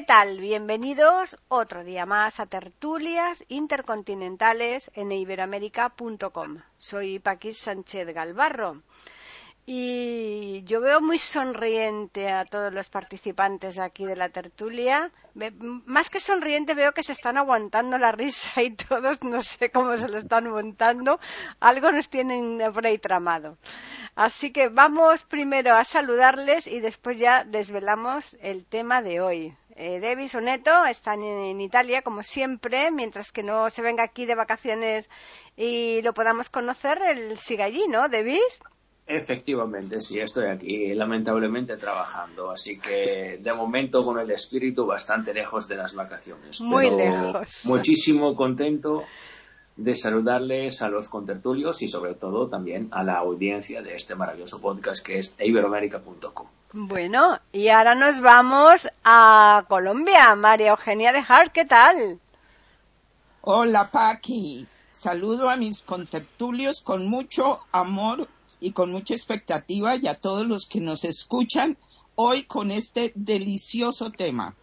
¿Qué tal? Bienvenidos otro día más a Tertulias Intercontinentales en iberoamérica.com. Soy Paquís Sánchez Galvarro y yo veo muy sonriente a todos los participantes aquí de la tertulia. Más que sonriente veo que se están aguantando la risa y todos no sé cómo se lo están montando. Algo nos tienen por ahí tramado. Así que vamos primero a saludarles y después ya desvelamos el tema de hoy. Eh, Davis Oneto están en, Italia, como siempre, mientras que no se venga aquí de vacaciones y lo podamos conocer, él sigue allí, ¿no, Davis? Efectivamente, sí, estoy aquí, lamentablemente trabajando, así que de momento con el espíritu bastante lejos de las vacaciones. Muy lejos. Muchísimo contento de saludarles a los contertulios y sobre todo también a la audiencia de este maravilloso podcast que es iberoamérica.com. Bueno, y ahora nos vamos a Colombia. María Eugenia de Hart, ¿qué tal? Hola, Paqui. Saludo a mis contertulios con mucho amor y con mucha expectativa y a todos los que nos escuchan hoy con este delicioso tema.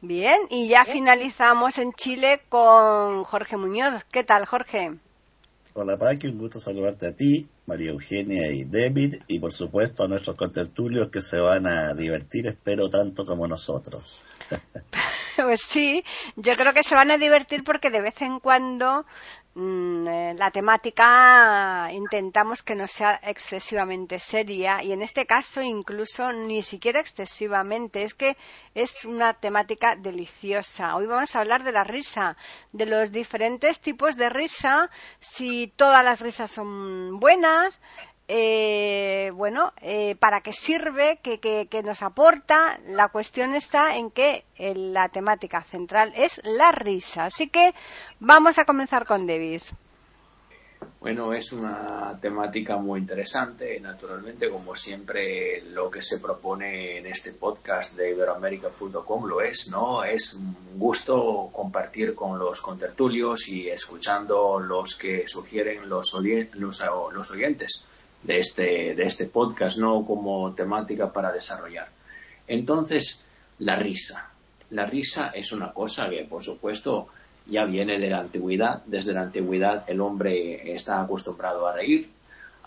Bien, y ya finalizamos en Chile con Jorge Muñoz. ¿Qué tal, Jorge? Hola Paqui, un gusto saludarte a ti, María Eugenia y David, y por supuesto a nuestros contertulios que se van a divertir, espero tanto como nosotros. pues sí, yo creo que se van a divertir porque de vez en cuando la temática intentamos que no sea excesivamente seria y en este caso incluso ni siquiera excesivamente. Es que es una temática deliciosa. Hoy vamos a hablar de la risa, de los diferentes tipos de risa, si todas las risas son buenas, eh, bueno, eh, para qué sirve, qué, qué, nos aporta. La cuestión está en que eh, la temática central es la risa. Así que vamos a comenzar con Davis. Bueno, es una temática muy interesante. Naturalmente, como siempre, lo que se propone en este podcast de iberoamérica.com lo es, ¿no? Es un gusto compartir con los contertulios y escuchando los que sugieren los, los oyentes de este, de este podcast, ¿no? Como temática para desarrollar. Entonces, la risa. La risa es una cosa que, por supuesto, ya viene de la antigüedad. Desde la antigüedad el hombre está acostumbrado a reír,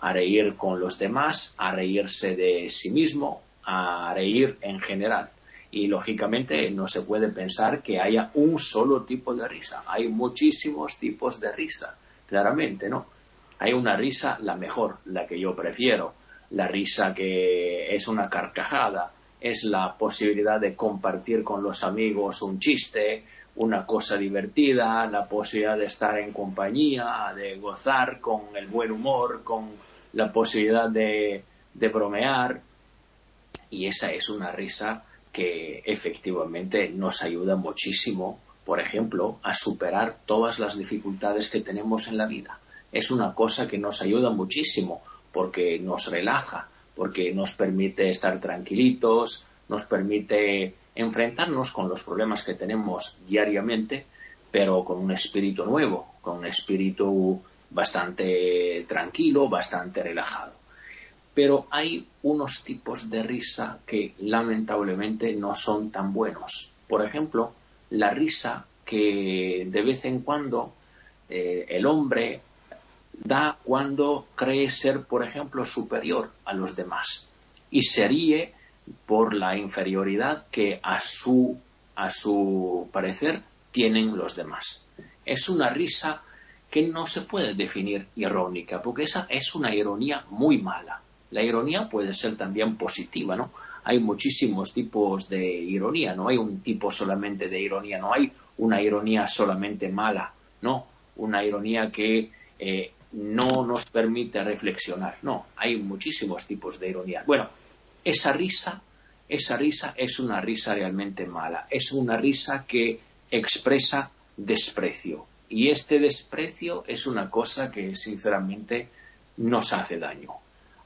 a reír con los demás, a reírse de sí mismo, a reír en general. Y lógicamente no se puede pensar que haya un solo tipo de risa. Hay muchísimos tipos de risa, claramente, ¿no? Hay una risa, la mejor, la que yo prefiero, la risa que es una carcajada, es la posibilidad de compartir con los amigos un chiste, una cosa divertida, la posibilidad de estar en compañía, de gozar con el buen humor, con la posibilidad de, de bromear. Y esa es una risa que efectivamente nos ayuda muchísimo, por ejemplo, a superar todas las dificultades que tenemos en la vida es una cosa que nos ayuda muchísimo porque nos relaja, porque nos permite estar tranquilitos, nos permite enfrentarnos con los problemas que tenemos diariamente, pero con un espíritu nuevo, con un espíritu bastante tranquilo, bastante relajado. Pero hay unos tipos de risa que lamentablemente no son tan buenos. Por ejemplo, la risa que de vez en cuando eh, el hombre da cuando cree ser, por ejemplo, superior a los demás y se ríe por la inferioridad que a su, a su parecer tienen los demás. Es una risa que no se puede definir irónica, porque esa es una ironía muy mala. La ironía puede ser también positiva, ¿no? Hay muchísimos tipos de ironía, no hay un tipo solamente de ironía, no hay una ironía solamente mala, no, una ironía que eh, no nos permite reflexionar. No, hay muchísimos tipos de ironía. Bueno, esa risa, esa risa es una risa realmente mala. Es una risa que expresa desprecio. Y este desprecio es una cosa que sinceramente nos hace daño.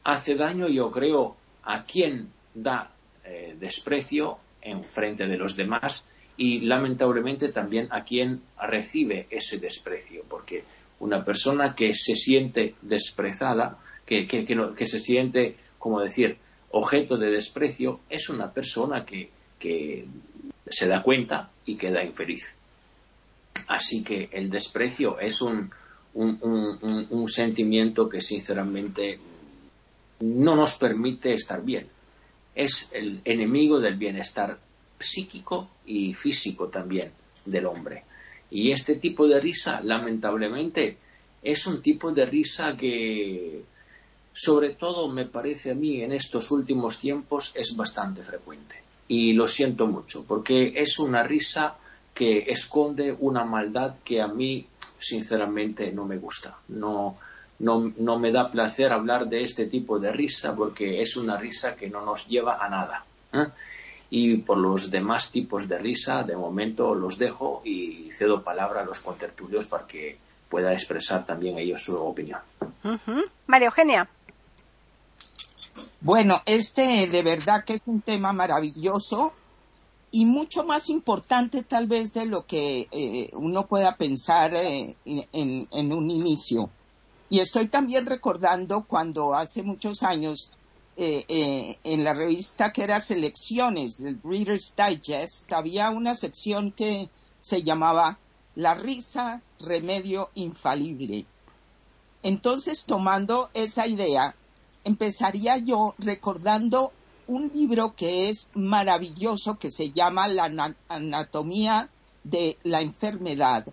Hace daño, yo creo, a quien da eh, desprecio en frente de los demás y lamentablemente también a quien recibe ese desprecio, porque una persona que se siente desprezada, que, que, se siente, como decir, objeto de desprecio, es una persona que, se da cuenta y queda infeliz. Así que el desprecio es un, un, sentimiento que sinceramente no nos permite estar bien. Es el enemigo del bienestar psíquico y físico también del hombre. Y este tipo de risa, lamentablemente, es un tipo de risa que, sobre todo, me parece a mí en estos últimos tiempos, es bastante frecuente. Y lo siento mucho, porque es una risa que esconde una maldad que a mí, sinceramente, no me gusta. No, no, no me da placer hablar de este tipo de risa porque es una risa que no nos lleva a nada. ¿eh? Y por los demás tipos de risa, de momento los dejo y cedo palabra a los contertulios para que pueda expresar también ellos su opinión. María Eugenia. Bueno, este de verdad que es un tema maravilloso y mucho más importante tal vez de lo que eh, uno pueda pensar eh, en un inicio. Y estoy también recordando cuando hace muchos años eh, eh, en la revista que era Selecciones del Reader's Digest, había una sección que se llamaba La risa, remedio infalible. Entonces, tomando esa idea, empezaría yo recordando un libro que es maravilloso que se llama La anatomía de la enfermedad,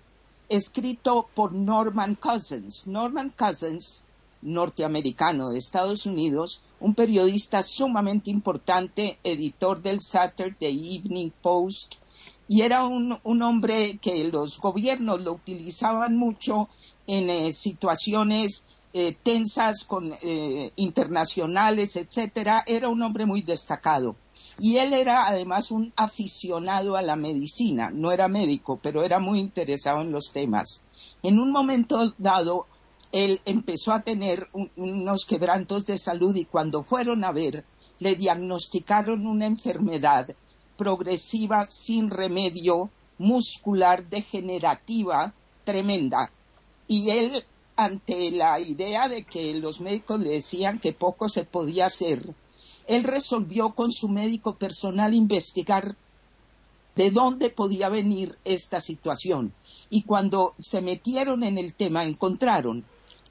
escrito por Norman Cousins. Norman Cousins, norteamericano de Estados Unidos, un periodista sumamente importante, editor del Saturday Evening Post, y era un, hombre que los gobiernos lo utilizaban mucho en eh, situaciones eh, tensas con eh, internacionales, etcétera. Era un hombre muy destacado. Y él era además un aficionado a la medicina, no era médico, pero era muy interesado en los temas. En un momento dado, él empezó a tener unos quebrantos de salud y cuando fueron a ver, le diagnosticaron una enfermedad progresiva sin remedio, muscular, degenerativa, tremenda. Y él, ante la idea de que los médicos le decían que poco se podía hacer, él resolvió con su médico personal investigar de dónde podía venir esta situación. Y cuando se metieron en el tema, encontraron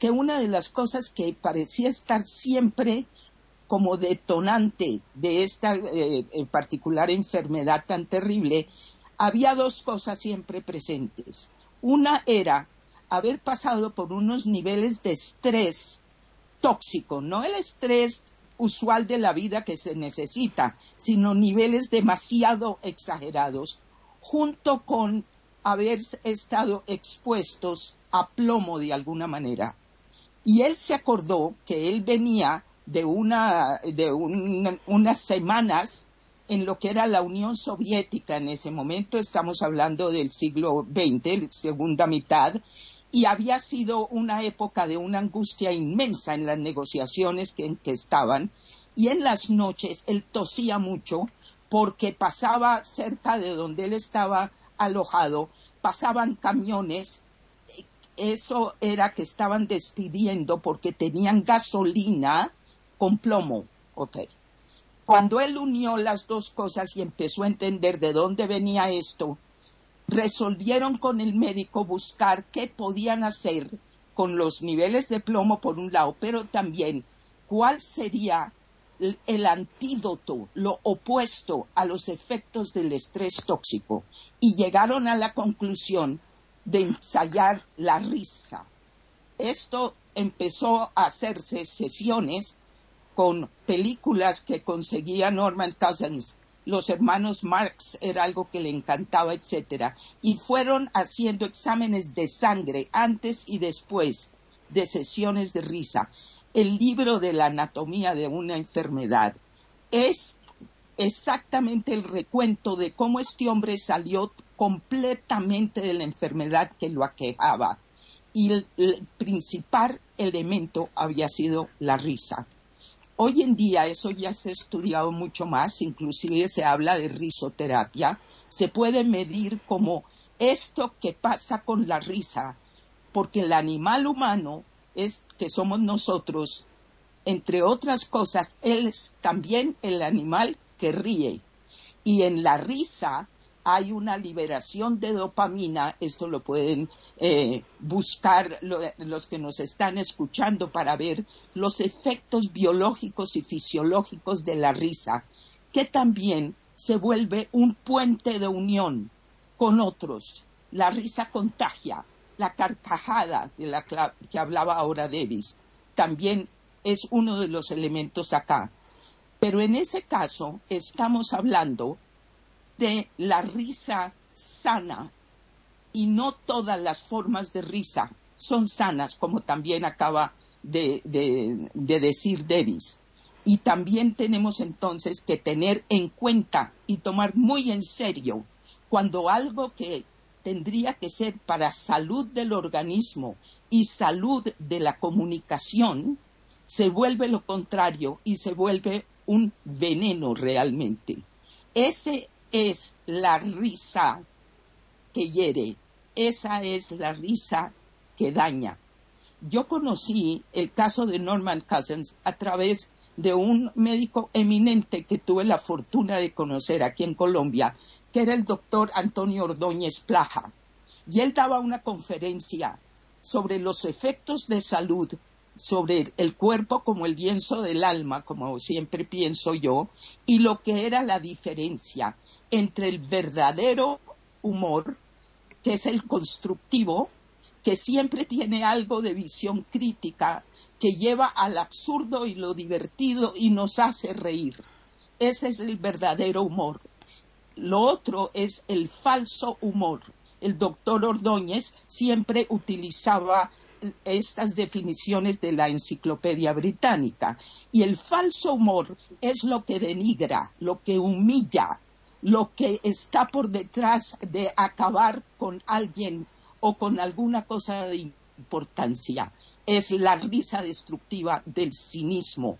que una de las cosas que parecía estar siempre como detonante de esta eh, particular enfermedad tan terrible, había dos cosas siempre presentes. Una era haber pasado por unos niveles de estrés tóxico, no el estrés usual de la vida que se necesita, sino niveles demasiado exagerados, junto con haber estado expuestos a plomo de alguna manera. Y él se acordó que él venía de, una, de unas semanas en lo que era la Unión Soviética. En ese momento, estamos hablando del siglo XX, segunda mitad, y había sido una época de una angustia inmensa en las negociaciones que, en que estaban, y en las noches él tosía mucho porque pasaba cerca de donde él estaba alojado, pasaban camiones eso era que estaban despidiendo porque tenían gasolina con plomo. Cuando él unió las dos cosas y empezó a entender de dónde venía esto, resolvieron con el médico buscar qué podían hacer con los niveles de plomo por un lado, pero también cuál sería el antídoto, lo opuesto a los efectos del estrés tóxico. Y llegaron a la conclusión de ensayar la risa. Esto empezó a hacerse sesiones con películas que conseguía Norman Cousins. Los hermanos Marx era algo que le encantaba, etcétera, y fueron haciendo exámenes de sangre antes y después de sesiones de risa. El libro de la anatomía de una enfermedad es exactamente el recuento de cómo este hombre salió completamente de la enfermedad que lo aquejaba. Y el, principal elemento había sido la risa. Hoy en día eso ya se ha estudiado mucho más, inclusive se habla de risoterapia. Se puede medir como esto que pasa con la risa, porque el animal humano es que somos nosotros, entre otras cosas, él es también el animal que ríe. Y en la risa hay una liberación de dopamina, esto lo pueden eh, buscar los que nos están escuchando para ver los efectos biológicos y fisiológicos de la risa, que también se vuelve un puente de unión con otros. La risa contagia, la carcajada de la que hablaba ahora Davis, también es uno de los elementos acá. Pero en ese caso estamos hablando de la risa sana y no todas las formas de risa son sanas, como también acaba de, decir Davis. Y también tenemos entonces que tener en cuenta y tomar muy en serio cuando algo que tendría que ser para salud del organismo y salud de la comunicación, se vuelve lo contrario y se vuelve un veneno realmente. Ese es la risa que hiere, esa es la risa que daña. Yo conocí el caso de Norman Cousins a través de un médico eminente que tuve la fortuna de conocer aquí en Colombia, que era el doctor Antonio Ordóñez Plaja. Y él daba una conferencia sobre los efectos de salud sobre el cuerpo como el lienzo del alma, como siempre pienso yo, y lo que era la diferencia entre el verdadero humor, que es el constructivo, que siempre tiene algo de visión crítica, que lleva al absurdo y lo divertido y nos hace reír. Ese es el verdadero humor. Lo otro es el falso humor. El doctor Ordóñez siempre utilizaba estas definiciones de la enciclopedia británica. Y el falso humor es lo que denigra, lo que humilla, lo que está por detrás de acabar con alguien o con alguna cosa de importancia. Es la risa destructiva del cinismo.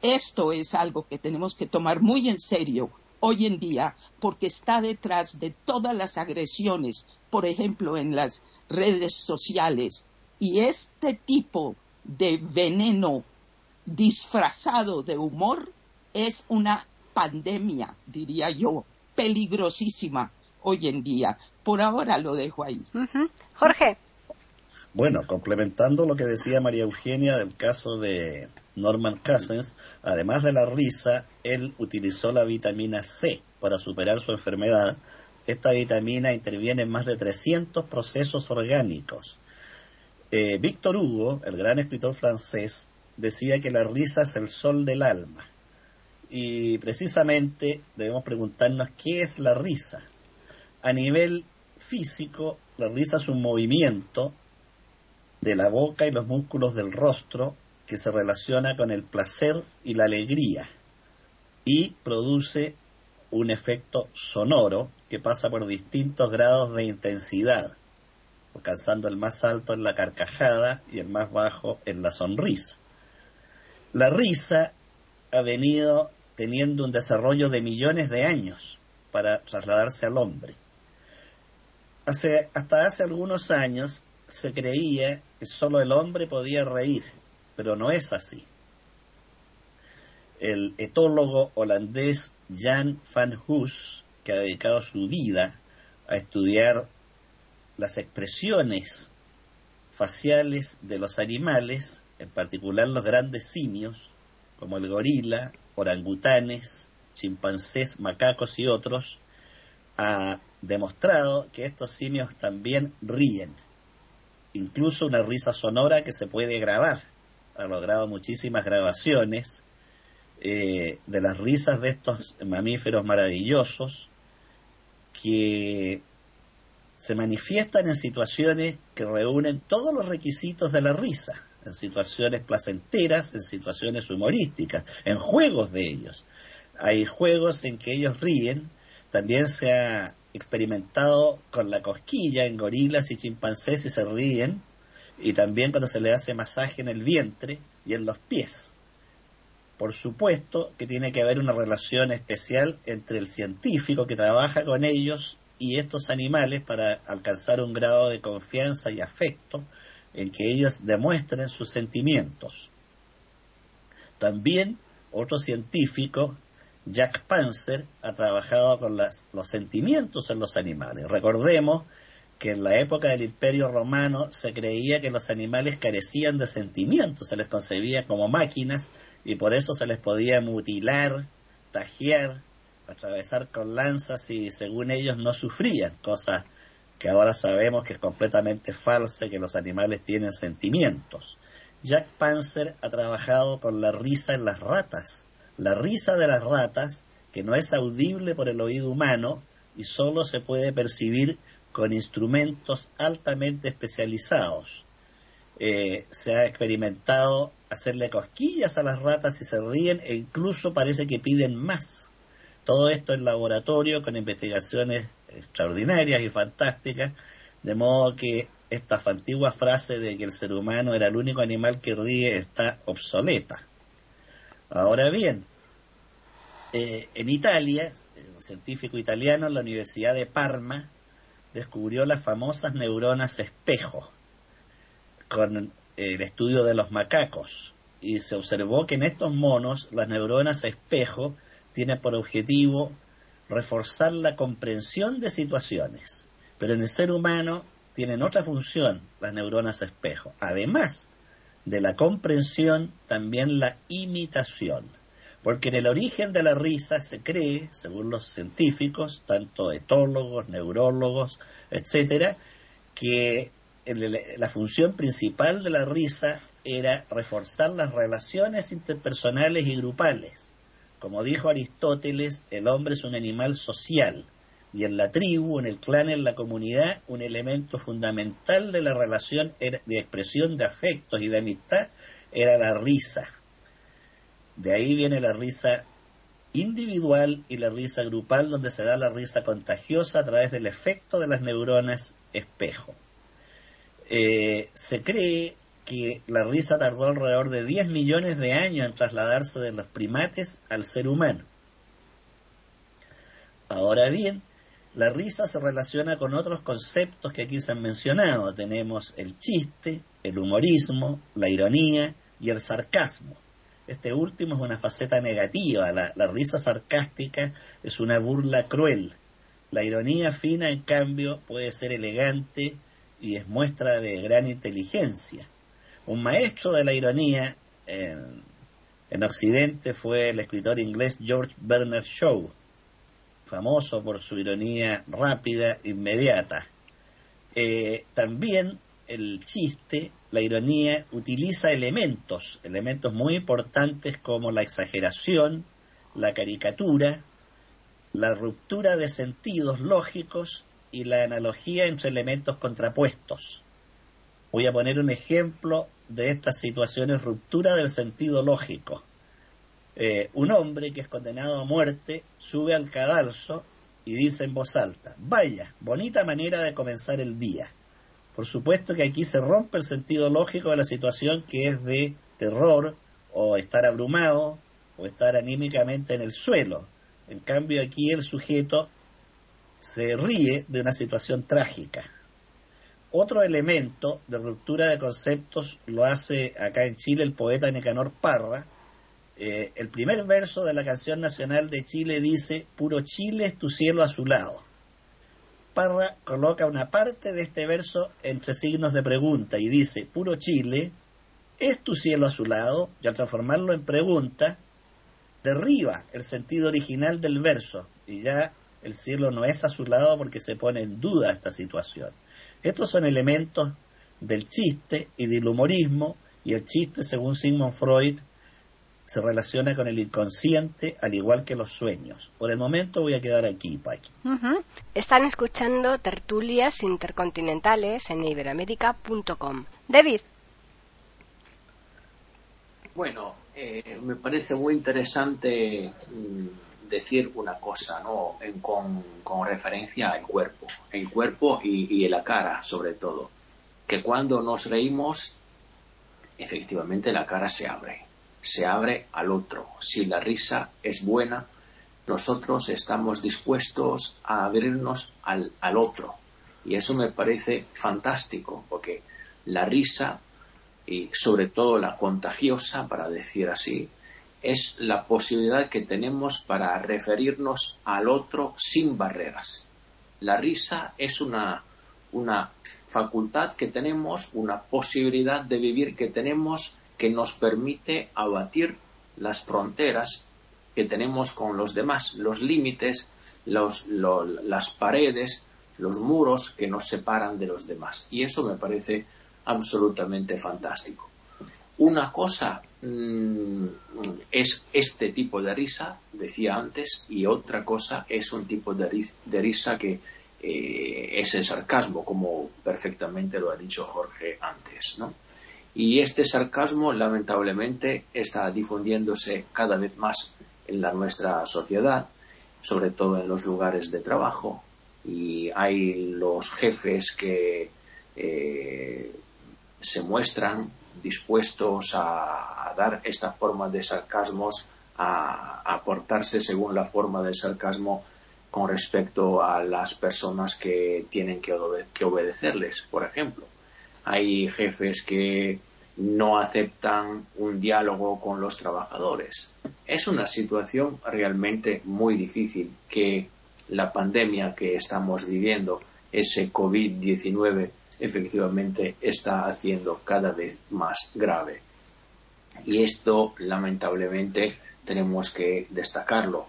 Esto es algo que tenemos que tomar muy en serio hoy en día porque está detrás de todas las agresiones, por ejemplo, en las redes sociales. Y este tipo de veneno disfrazado de humor es una pandemia, diría yo, peligrosísima hoy en día. Por ahora lo dejo ahí. Jorge. Bueno, complementando lo que decía María Eugenia del caso de Norman Cousins, además de la risa, él utilizó la vitamina C para superar su enfermedad. Esta vitamina interviene en más de 300 procesos orgánicos. Eh, Víctor Hugo, el gran escritor francés, decía que la risa es el sol del alma. Y precisamente debemos preguntarnos qué es la risa. A nivel físico, la risa es un movimiento de la boca y los músculos del rostro que se relaciona con el placer y la alegría y produce un efecto sonoro que pasa por distintos grados de intensidad, alcanzando el más alto en la carcajada y el más bajo en la sonrisa. La risa ha venido teniendo un desarrollo de millones de años para trasladarse al hombre. hasta hace algunos años se creía que solo el hombre podía reír, pero no es así. El etólogo holandés Jan van Hoos, que ha dedicado su vida a estudiar las expresiones faciales de los animales, en particular los grandes simios, como el gorila, orangutanes, chimpancés, macacos y otros, ha demostrado que estos simios también ríen. Incluso una risa sonora que se puede grabar. Ha logrado muchísimas grabaciones eh, de las risas de estos mamíferos maravillosos que se manifiestan en situaciones que reúnen todos los requisitos de la risa en situaciones placenteras, en situaciones humorísticas, en juegos de ellos. Hay juegos en que ellos ríen, también se ha experimentado con la cosquilla en gorilas y chimpancés y se ríen, y también cuando se le hace masaje en el vientre y en los pies. Por supuesto que tiene que haber una relación especial entre el científico que trabaja con ellos y estos animales para alcanzar un grado de confianza y afecto en que ellos demuestren sus sentimientos. También otro científico, Jack Panzer, ha trabajado con los sentimientos en los animales. Recordemos que en la época del Imperio Romano se creía que los animales carecían de sentimientos, se les concebía como máquinas y por eso se les podía mutilar, tajear, atravesar con lanzas y según ellos no sufrían, cosa que ahora sabemos que es completamente falsa que los animales tienen sentimientos. Jack Panzer ha trabajado con la risa en las ratas. La risa de las ratas, que no es audible por el oído humano y solo se puede percibir con instrumentos altamente especializados. Eh, se ha experimentado hacerle cosquillas a las ratas y se ríen e incluso parece que piden más. Todo esto en laboratorio con investigaciones extraordinarias y fantásticas, de modo que esta antigua frase de que el ser humano era el único animal que ríe está obsoleta. Ahora bien, eh, en Italia, un científico italiano en la Universidad de Parma descubrió las famosas neuronas espejo con el estudio de los macacos y se observó que en estos monos las neuronas espejo tienen por objetivo reforzar la comprensión de situaciones, pero en el ser humano tienen otra función las neuronas espejo, además de la comprensión, también la imitación, porque en el origen de la risa se cree, según los científicos, tanto etólogos, neurólogos, etcétera, que la función principal de la risa era reforzar las relaciones interpersonales y grupales. Como dijo Aristóteles, el hombre es un animal social y en la tribu, en el clan, en la comunidad, un elemento fundamental de la relación de expresión de afectos y de amistad era la risa. De ahí viene la risa individual y la risa grupal, donde se da la risa contagiosa a través del efecto de las neuronas espejo. Eh, se cree que la risa tardó alrededor de 10 millones de años en trasladarse de los primates al ser humano. Ahora bien, la risa se relaciona con otros conceptos que aquí se han mencionado. Tenemos el chiste, el humorismo, la ironía y el sarcasmo. Este último es una faceta negativa. La, la risa sarcástica es una burla cruel. La ironía fina, en cambio, puede ser elegante, y es muestra de gran inteligencia. Un maestro de la ironía en, Occidente fue el escritor inglés George Bernard Shaw, famoso por su ironía rápida, inmediata. Eh, también el chiste, la ironía, utiliza elementos, elementos muy importantes como la exageración, la caricatura, la ruptura de sentidos lógicos y la analogía entre elementos contrapuestos. Voy a poner un ejemplo de estas situaciones, ruptura del sentido lógico. Eh, un hombre que es condenado a muerte sube al cadalso y dice en voz alta, vaya, bonita manera de comenzar el día. Por supuesto que aquí se rompe el sentido lógico de la situación que es de terror o estar abrumado o estar anímicamente en el suelo. En cambio aquí el sujeto se ríe de una situación trágica. Otro elemento de ruptura de conceptos lo hace acá en Chile el poeta Nicanor Parra. Eh, el primer verso de la canción nacional de Chile dice, Puro Chile es tu cielo azulado. Parra coloca una parte de este verso entre signos de pregunta y dice, Puro Chile es tu cielo azulado, y al transformarlo en pregunta, derriba el sentido original del verso y ya el cielo no es a su lado porque se pone en duda esta situación. Estos son elementos del chiste y del humorismo, y el chiste, según Sigmund Freud, se relaciona con el inconsciente al igual que los sueños. Por el momento voy a quedar aquí, Paqui. Están escuchando tertulias intercontinentales en iberoamérica.com. David. Bueno, eh, me parece muy interesante mm, decir una cosa, ¿no? con, referencia al cuerpo, el cuerpo y, y la cara, sobre todo. Que cuando nos reímos, efectivamente la cara se abre, se abre al otro. Si la risa es buena, nosotros estamos dispuestos a abrirnos al, al otro. Y eso me parece fantástico, porque la risa, y sobre todo la contagiosa, para decir así, es la posibilidad que tenemos para referirnos al otro sin barreras. La risa es una, una facultad que tenemos, una posibilidad de vivir que tenemos que nos permite abatir las fronteras que tenemos con los demás, los límites, las paredes, los muros que nos separan de los demás. Y eso me parece absolutamente fantástico. Una cosa mm, es este tipo de risa, decía antes, y otra cosa es un tipo de, risa que eh, es el sarcasmo, como perfectamente lo ha dicho Jorge antes, ¿no? Y este sarcasmo, lamentablemente, está difundiéndose cada vez más en la nuestra sociedad, sobre todo en los lugares de trabajo, y hay los jefes que eh, se muestran dispuestos a, dar esta forma de sarcasmos, a, aportarse según la forma del sarcasmo con respecto a las personas que tienen que, que obedecerles, por ejemplo. Hay jefes que no aceptan un diálogo con los trabajadores. Es una situación realmente muy difícil que la pandemia que estamos viviendo, ese COVID-19, efectivamente está haciendo cada vez más grave. Y esto, lamentablemente, tenemos que destacarlo.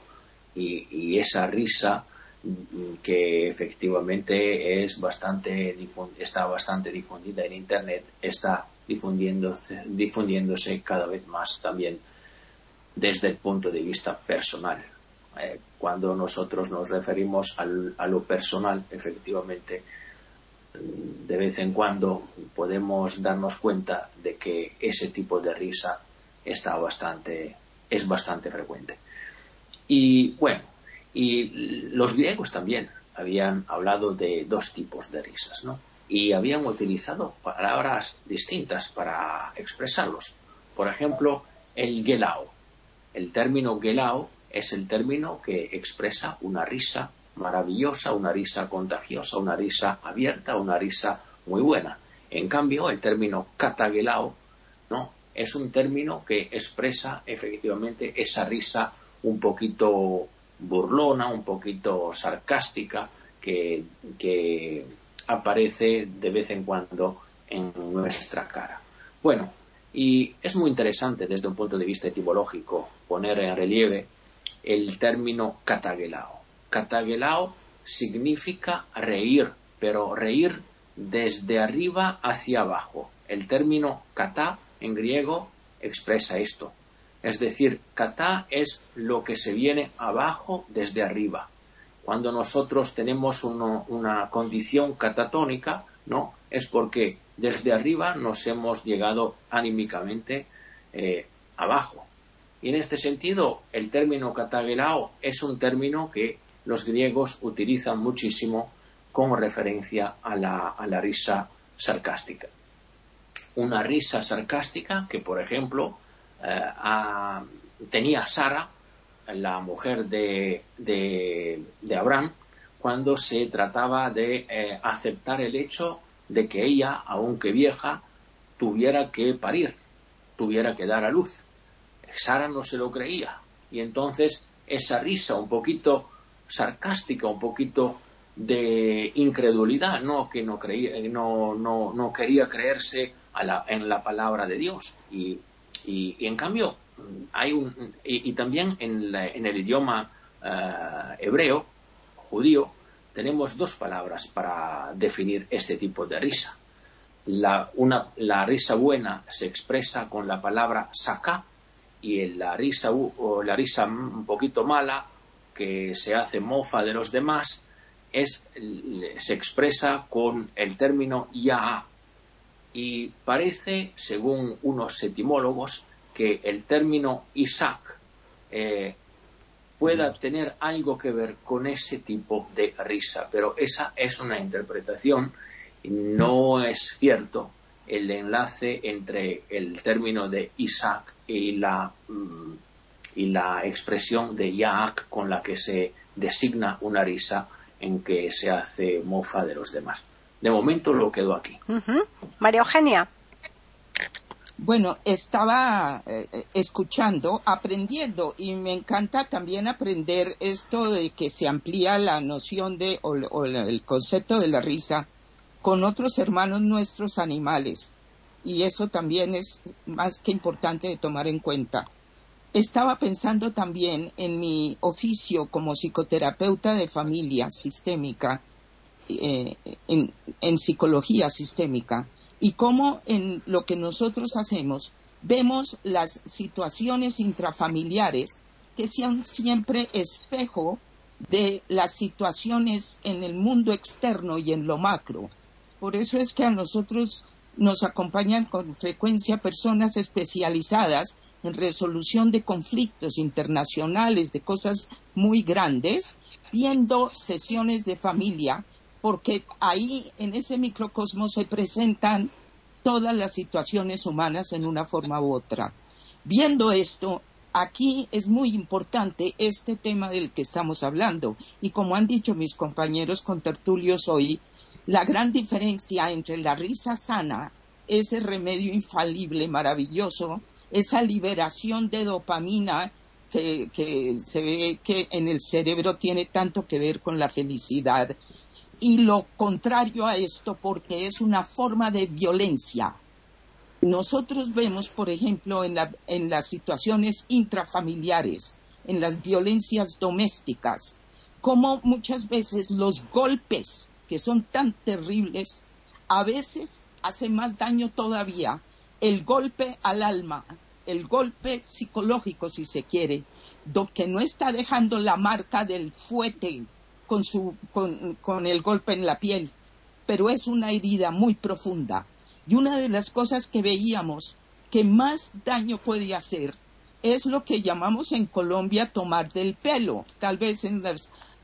Y, esa risa mm, que efectivamente es bastante está bastante difundida en internet está difundiéndose, difundiéndose cada vez más también desde el punto de vista personal. Eh, cuando nosotros nos referimos a lo personal, efectivamente, de vez en cuando podemos darnos cuenta de que ese tipo de risa está bastante, es bastante frecuente. Y bueno, y los griegos también habían hablado de dos tipos de risas, ¿no? Y habían utilizado palabras distintas para expresarlos. Por ejemplo, el gelao. El término gelao es el término que expresa una risa maravillosa, una risa contagiosa, una risa abierta, una risa muy buena. En cambio, el término katagelao ¿no? es un término que expresa efectivamente esa risa un poquito burlona, un poquito sarcástica, que, que aparece de vez en cuando en nuestra cara. Bueno, y es muy interesante desde un punto de vista etimológico poner en relieve el término katagelao. Katagelao significa reír, pero reír desde arriba hacia abajo. El término kata en griego expresa esto. Es decir, kata es lo que se viene abajo desde arriba. Cuando nosotros tenemos una condición catatónica, ¿no? Es porque desde arriba nos hemos llegado anímicamente eh, abajo. Y en este sentido, el término katagelao es un término que los griegos utilizan muchísimo como referencia a la, risa sarcástica. Una risa sarcástica que, por ejemplo, eh, tenía Sara, la mujer de, de, Abraham, cuando se trataba de eh, aceptar el hecho de que ella, aunque vieja, tuviera que parir, tuviera que dar a luz. Sara no se lo creía. Y entonces esa risa un poquito sarcástica, un poquito de incredulidad, no que no, creía, no, no, no quería creerse en la palabra de Dios. Y, y, en cambio, hay un, y, también en, en, el idioma eh, hebreo, judío, tenemos dos palabras para definir este tipo de risa. La, una, la risa buena se expresa con la palabra saká, y la risa, o la risa un poquito mala, que se hace mofa de los demás, es, se expresa con el término ya. Y parece, según unos etimólogos, que el término Isaac eh, pueda tener algo que ver con ese tipo de risa, pero esa es una interpretación, no es cierto el enlace entre el término de Isaac y la, mm, y la expresión de Yaak con la que se designa una risa en que se hace mofa de los demás. De momento lo quedo aquí. María Eugenia. Bueno, estaba eh, escuchando, aprendiendo y me encanta también aprender esto de que se amplía la noción de o, el concepto de la risa con otros hermanos nuestros animales y eso también es más que importante de tomar en cuenta. Estaba pensando también en mi oficio como psicoterapeuta de familia sistémica, eh, en psicología sistémica y cómo en lo que nosotros hacemos vemos las situaciones intrafamiliares que sean siempre espejo de las situaciones en el mundo externo y en lo macro. Por eso es que a nosotros nos acompañan con frecuencia personas especializadas en resolución de conflictos internacionales, de cosas muy grandes, viendo sesiones de familia porque ahí en ese microcosmos se presentan todas las situaciones humanas en una forma u otra. Viendo esto, aquí es muy importante este tema del que estamos hablando y como han dicho mis compañeros con tertulios hoy, la gran diferencia entre la risa sana, ese remedio infalible, maravilloso, esa liberación de dopamina que, que, se ve que en el cerebro tiene tanto que ver con la felicidad y lo contrario a esto porque es una forma de violencia. Nosotros vemos, por ejemplo, en, las situaciones intrafamiliares, en las violencias domésticas, cómo muchas veces los golpes, que son tan terribles, a veces hacen más daño todavía. El golpe al alma, el golpe psicológico, si se quiere, que no está dejando la marca del fuete con, su, con, el golpe en la piel, pero es una herida muy profunda. Y una de las cosas que veíamos que más daño puede hacer es lo que llamamos en Colombia tomar del pelo. Tal vez en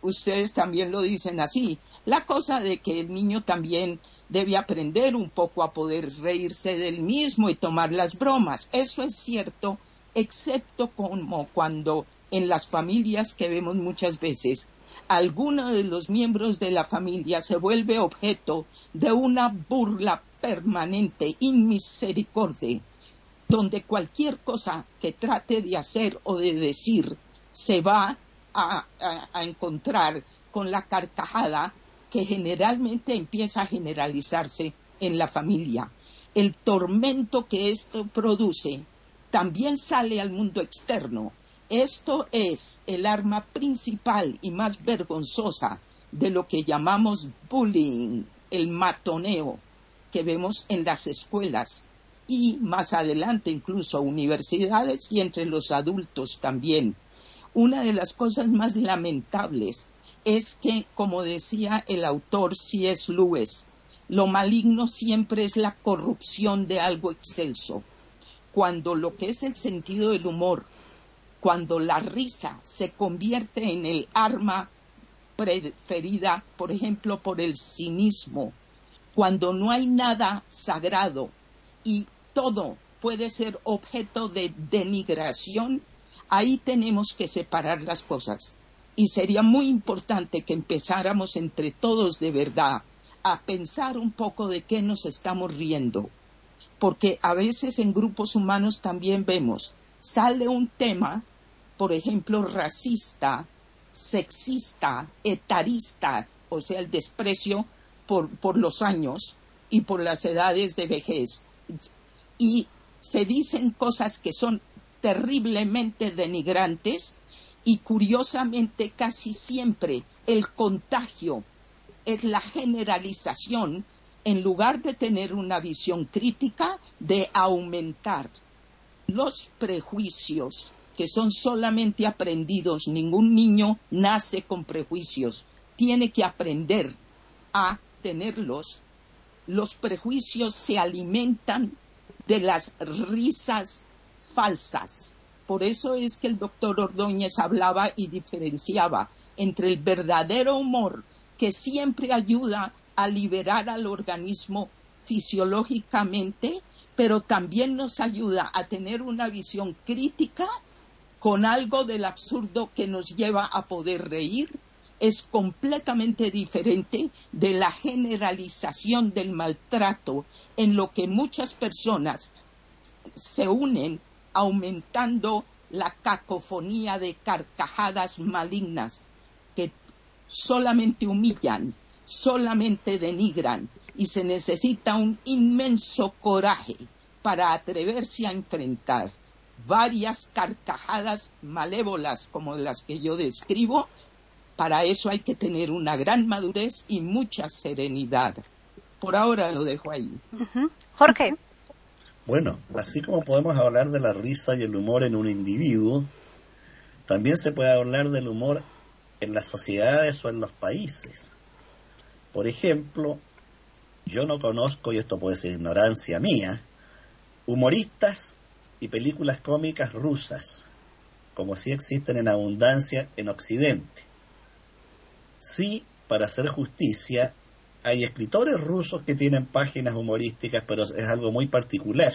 ustedes también lo dicen así. La cosa de que el niño también debe aprender un poco a poder reírse del mismo y tomar las bromas. Eso es cierto, excepto como cuando en las familias que vemos muchas veces alguno de los miembros de la familia se vuelve objeto de una burla permanente, inmisericordia, donde cualquier cosa que trate de hacer o de decir se va a, encontrar con la carcajada que generalmente empieza a generalizarse en la familia. El tormento que esto produce también sale al mundo externo esto es el arma principal y más vergonzosa de lo que llamamos bullying, el matoneo que vemos en las escuelas y más adelante incluso universidades y entre los adultos también. Una de las cosas más lamentables es que, como decía el autor C.S. Lewis, lo maligno siempre es la corrupción de algo excelso, cuando lo que es el sentido del humor cuando la risa se convierte en el arma preferida, por ejemplo, por el cinismo, cuando no hay nada sagrado y todo puede ser objeto de denigración, ahí tenemos que separar las cosas. Y sería muy importante que empezáramos entre todos de verdad a pensar un poco de qué nos estamos riendo. Porque a veces en grupos humanos también vemos sale un tema, por ejemplo, racista, sexista, etarista, o sea, el desprecio por, por los años y por las edades de vejez. Y se dicen cosas que son terriblemente denigrantes y curiosamente casi siempre el contagio es la generalización en lugar de tener una visión crítica de aumentar los prejuicios que son solamente aprendidos. Ningún niño nace con prejuicios, tiene que aprender a tenerlos. Los prejuicios se alimentan de las risas falsas. Por eso es que el doctor Ordóñez hablaba y diferenciaba entre el verdadero humor que siempre ayuda a liberar al organismo fisiológicamente, pero también nos ayuda a tener una visión crítica con algo del absurdo que nos lleva a poder reír, es completamente diferente de la generalización del maltrato en lo que muchas personas se unen aumentando la cacofonía de carcajadas malignas que solamente humillan, solamente denigran y se necesita un inmenso coraje para atreverse a enfrentar varias carcajadas malévolas como las que yo describo. Para eso hay que tener una gran madurez y mucha serenidad. Por ahora lo dejo ahí. Jorge. Bueno, así como podemos hablar de la risa y el humor en un individuo, también se puede hablar del humor en las sociedades o en los países. Por ejemplo, yo no conozco, y esto puede ser ignorancia mía, humoristas y películas cómicas rusas, como si existen en abundancia en Occidente. Sí, para hacer justicia, hay escritores rusos que tienen páginas humorísticas, pero es algo muy particular.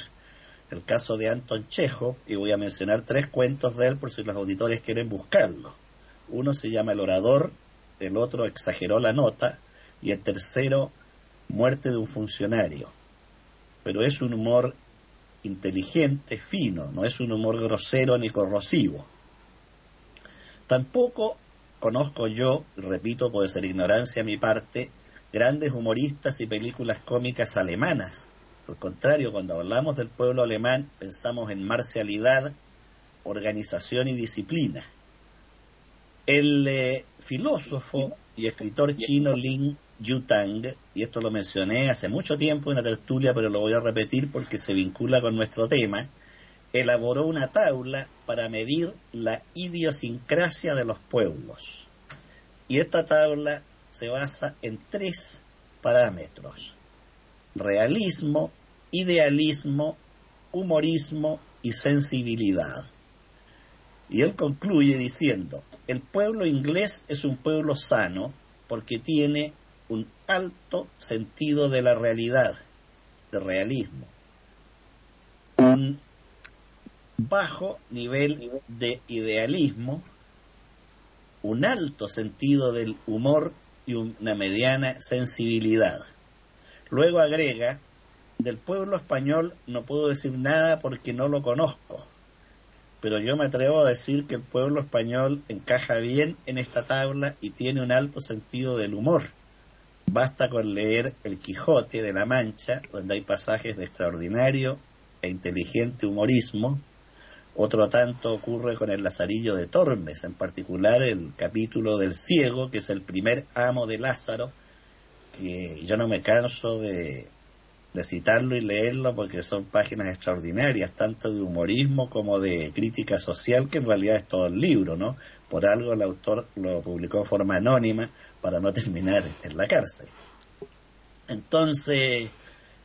El caso de Anton Chekhov, y voy a mencionar tres cuentos de él por si los auditores quieren buscarlo. Uno se llama El Orador, el otro Exageró la Nota, y el tercero Muerte de un Funcionario. Pero es un humor inteligente, fino, no es un humor grosero ni corrosivo. Tampoco conozco yo, repito, puede ser ignorancia a mi parte, grandes humoristas y películas cómicas alemanas. Al contrario, cuando hablamos del pueblo alemán, pensamos en marcialidad, organización y disciplina. El eh, filósofo y escritor chino Lin Yutang, y esto lo mencioné hace mucho tiempo en la tertulia, pero lo voy a repetir porque se vincula con nuestro tema, elaboró una tabla para medir la idiosincrasia de los pueblos. Y esta tabla se basa en tres parámetros. Realismo, idealismo, humorismo y sensibilidad. Y él concluye diciendo, el pueblo inglés es un pueblo sano porque tiene un alto sentido de la realidad, de realismo, un bajo nivel de idealismo, un alto sentido del humor y una mediana sensibilidad. Luego agrega, del pueblo español no puedo decir nada porque no lo conozco, pero yo me atrevo a decir que el pueblo español encaja bien en esta tabla y tiene un alto sentido del humor. Basta con leer El Quijote de la Mancha, donde hay pasajes de extraordinario e inteligente humorismo, otro tanto ocurre con el Lazarillo de Tormes, en particular el capítulo del ciego, que es el primer amo de Lázaro, que yo no me canso de, citarlo y leerlo porque son páginas extraordinarias, tanto de humorismo como de crítica social, que en realidad es todo el libro, ¿no? Por algo el autor lo publicó de forma anónima para no terminar en la cárcel. Entonces,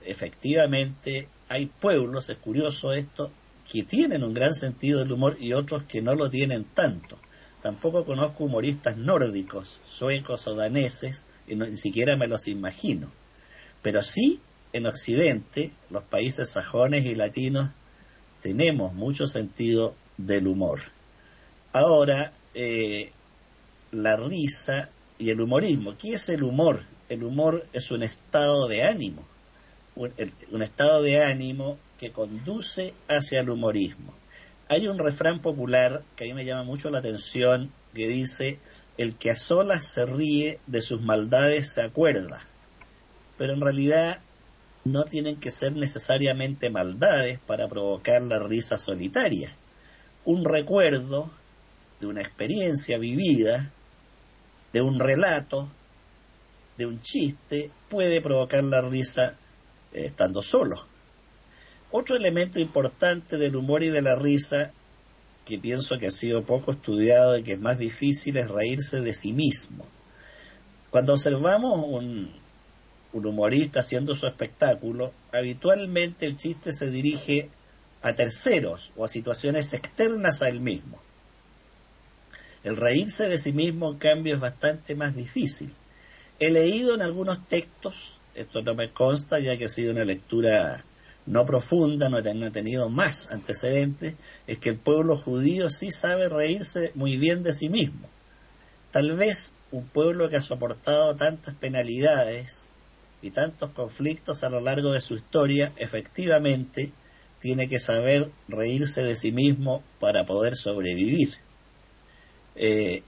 efectivamente, hay pueblos, es curioso esto, que tienen un gran sentido del humor y otros que no lo tienen tanto. Tampoco conozco humoristas nórdicos, suecos o daneses, y ni siquiera me los imagino. Pero sí, en Occidente, los países sajones y latinos, tenemos mucho sentido del humor. Ahora, eh, la risa y el humorismo. ¿Qué es el humor? El humor es un estado de ánimo, un estado de ánimo que conduce hacia el humorismo. Hay un refrán popular que a mí me llama mucho la atención que dice, el que a solas se ríe de sus maldades se acuerda. Pero en realidad no tienen que ser necesariamente maldades para provocar la risa solitaria. Un recuerdo de una experiencia vivida, de un relato, de un chiste, puede provocar la risa eh, estando solo. Otro elemento importante del humor y de la risa, que pienso que ha sido poco estudiado y que es más difícil, es reírse de sí mismo. Cuando observamos un, un humorista haciendo su espectáculo, habitualmente el chiste se dirige a terceros o a situaciones externas a él mismo. El reírse de sí mismo, en cambio, es bastante más difícil. He leído en algunos textos, esto no me consta ya que ha sido una lectura no profunda, no he tenido más antecedentes, es que el pueblo judío sí sabe reírse muy bien de sí mismo. Tal vez un pueblo que ha soportado tantas penalidades y tantos conflictos a lo largo de su historia, efectivamente tiene que saber reírse de sí mismo para poder sobrevivir. Eh,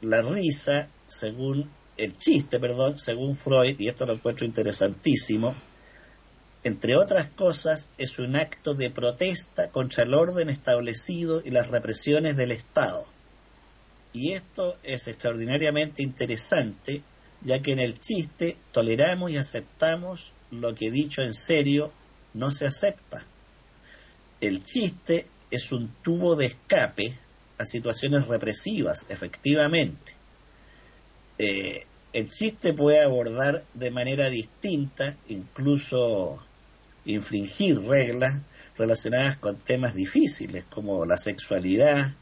la risa, según el chiste, perdón, según Freud, y esto lo encuentro interesantísimo, entre otras cosas, es un acto de protesta contra el orden establecido y las represiones del Estado. Y esto es extraordinariamente interesante, ya que en el chiste toleramos y aceptamos lo que dicho en serio no se acepta. El chiste es un tubo de escape a situaciones represivas, efectivamente. Eh, el chiste puede abordar de manera distinta, incluso infringir reglas relacionadas con temas difíciles como la sexualidad,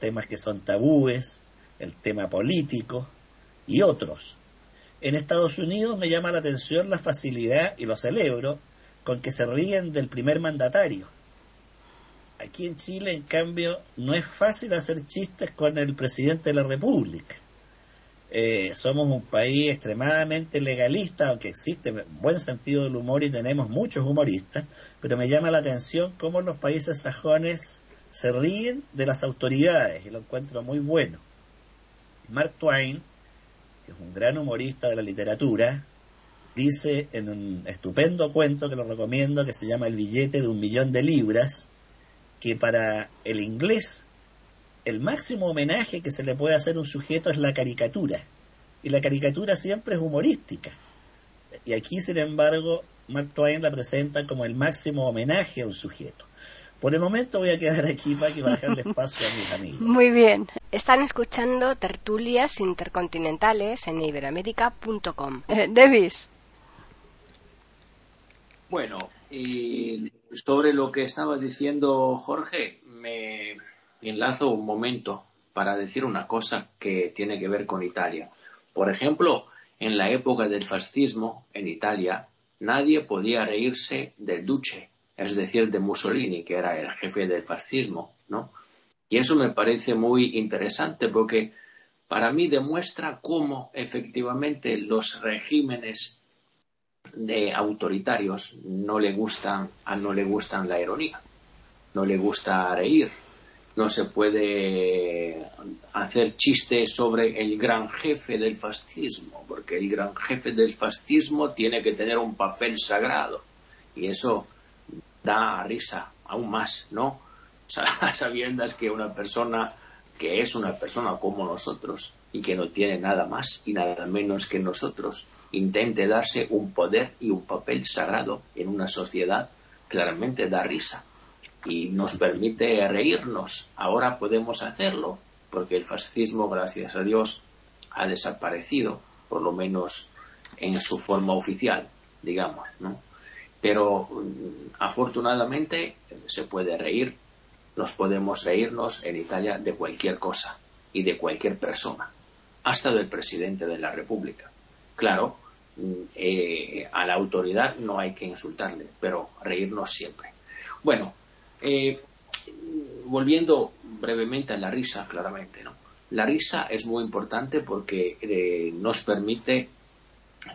temas que son tabúes, el tema político y otros. En Estados Unidos me llama la atención la facilidad, y lo celebro, con que se ríen del primer mandatario. Aquí en Chile, en cambio, no es fácil hacer chistes con el presidente de la República. Eh, somos un país extremadamente legalista, aunque existe buen sentido del humor y tenemos muchos humoristas, pero me llama la atención cómo los países sajones se ríen de las autoridades y lo encuentro muy bueno. Mark Twain, que es un gran humorista de la literatura, dice en un estupendo cuento que lo recomiendo, que se llama El billete de un millón de libras, que para el inglés el máximo homenaje que se le puede hacer a un sujeto es la caricatura. Y la caricatura siempre es humorística. Y aquí, sin embargo, Mark Twain la presenta como el máximo homenaje a un sujeto. Por el momento voy a quedar aquí para, que dejarle espacio a mis amigos. Muy bien. Están escuchando tertulias intercontinentales en iberamérica.com. Eh, Davis. Bueno, y sobre lo que estaba diciendo Jorge, me, enlazo un momento para decir una cosa que tiene que ver con Italia. Por ejemplo, en la época del fascismo en Italia, nadie podía reírse del Duce, es decir, de Mussolini, que era el jefe del fascismo, ¿no? Y eso me parece muy interesante porque para mí demuestra cómo efectivamente los regímenes de autoritarios no le gustan, no le gustan la ironía, no le gusta reír, no se puede hacer chistes sobre el gran jefe del fascismo, porque el gran jefe del fascismo tiene que tener un papel sagrado y eso da risa aún más, ¿no? Sabiendas que una persona que es una persona como nosotros y que no tiene nada más y nada menos que nosotros intente darse un poder y un papel sagrado en una sociedad, claramente da risa y nos permite reírnos. Ahora podemos hacerlo porque el fascismo, gracias a Dios, ha desaparecido, por lo menos en su forma oficial, digamos, ¿no? Pero mm, afortunadamente se puede reír, nos podemos reírnos en Italia de cualquier cosa y de cualquier persona, hasta del presidente de la República. Claro, mm, eh, a la autoridad no hay que insultarle, pero reírnos siempre. Bueno, eh, volviendo brevemente a la risa, claramente. La risa es muy importante porque eh, nos permite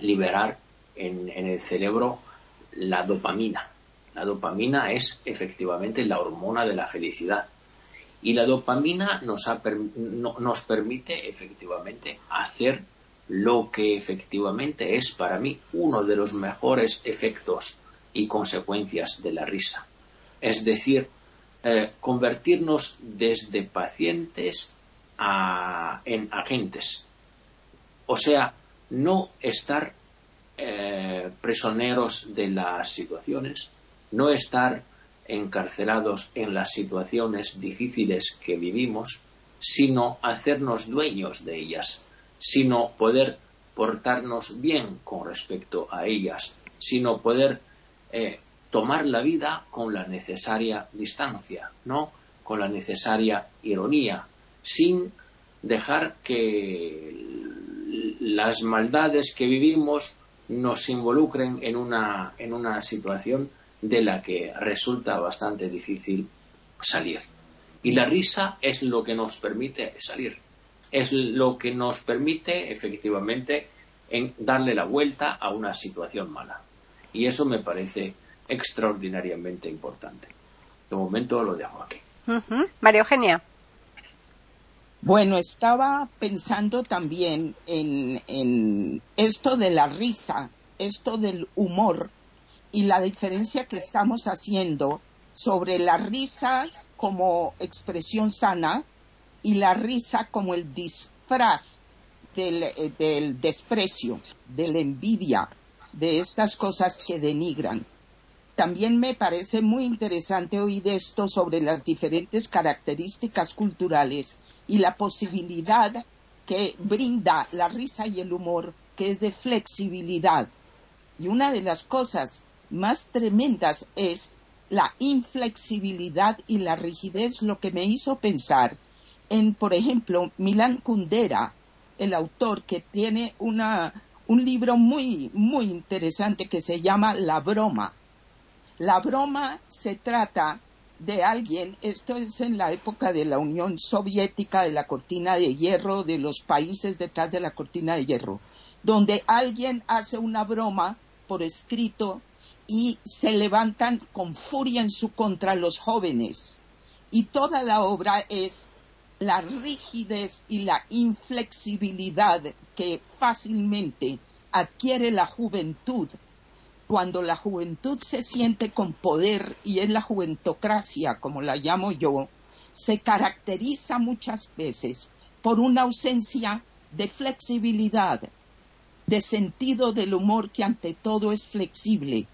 liberar en, el cerebro la dopamina. La dopamina es efectivamente la hormona de la felicidad. Y la dopamina nos permite efectivamente hacer lo que efectivamente es para mí uno de los mejores efectos y consecuencias de la risa es decir, eh, convertirnos desde pacientes en agentes. O sea, no estar eh, prisioneros de las situaciones, no estar encarcelados en las situaciones difíciles que vivimos, sino hacernos dueños de ellas, sino poder portarnos bien con respecto a ellas, sino poder eh, tomar la vida con la necesaria distancia, ¿no? Con la necesaria ironía, sin dejar que las maldades que vivimos nos involucren en una, en una situación de la que resulta bastante difícil salir. Y la risa es lo que nos permite salir, es lo que nos permite efectivamente en darle la vuelta a una situación mala. Y eso me parece extraordinariamente importante. De momento lo dejo aquí. María Eugenia. Bueno, estaba pensando también en, en, esto de la risa, esto del humor y la diferencia que estamos haciendo sobre la risa como expresión sana y la risa como el disfraz del, eh, del desprecio, de la envidia, de estas cosas que denigran. También me parece muy interesante oír esto sobre las diferentes características culturales y la posibilidad que brinda la risa y el humor, que es de flexibilidad. Y una de las cosas más tremendas es la inflexibilidad y la rigidez, lo que me hizo pensar en, por ejemplo, Milan Kundera, el autor que tiene una, un libro muy, muy interesante que se llama La broma la broma se trata de alguien, esto es en la época de la Unión Soviética, de la cortina de hierro, de los países detrás de la cortina de hierro, donde alguien hace una broma por escrito y se levantan con furia en su contra los jóvenes. Y toda la obra es la rigidez y la inflexibilidad que fácilmente adquiere la juventud cuando la juventud se siente con poder y es la juventocracia, como la llamo yo, se caracteriza muchas veces por una ausencia de flexibilidad, de sentido del humor que ante todo es flexible.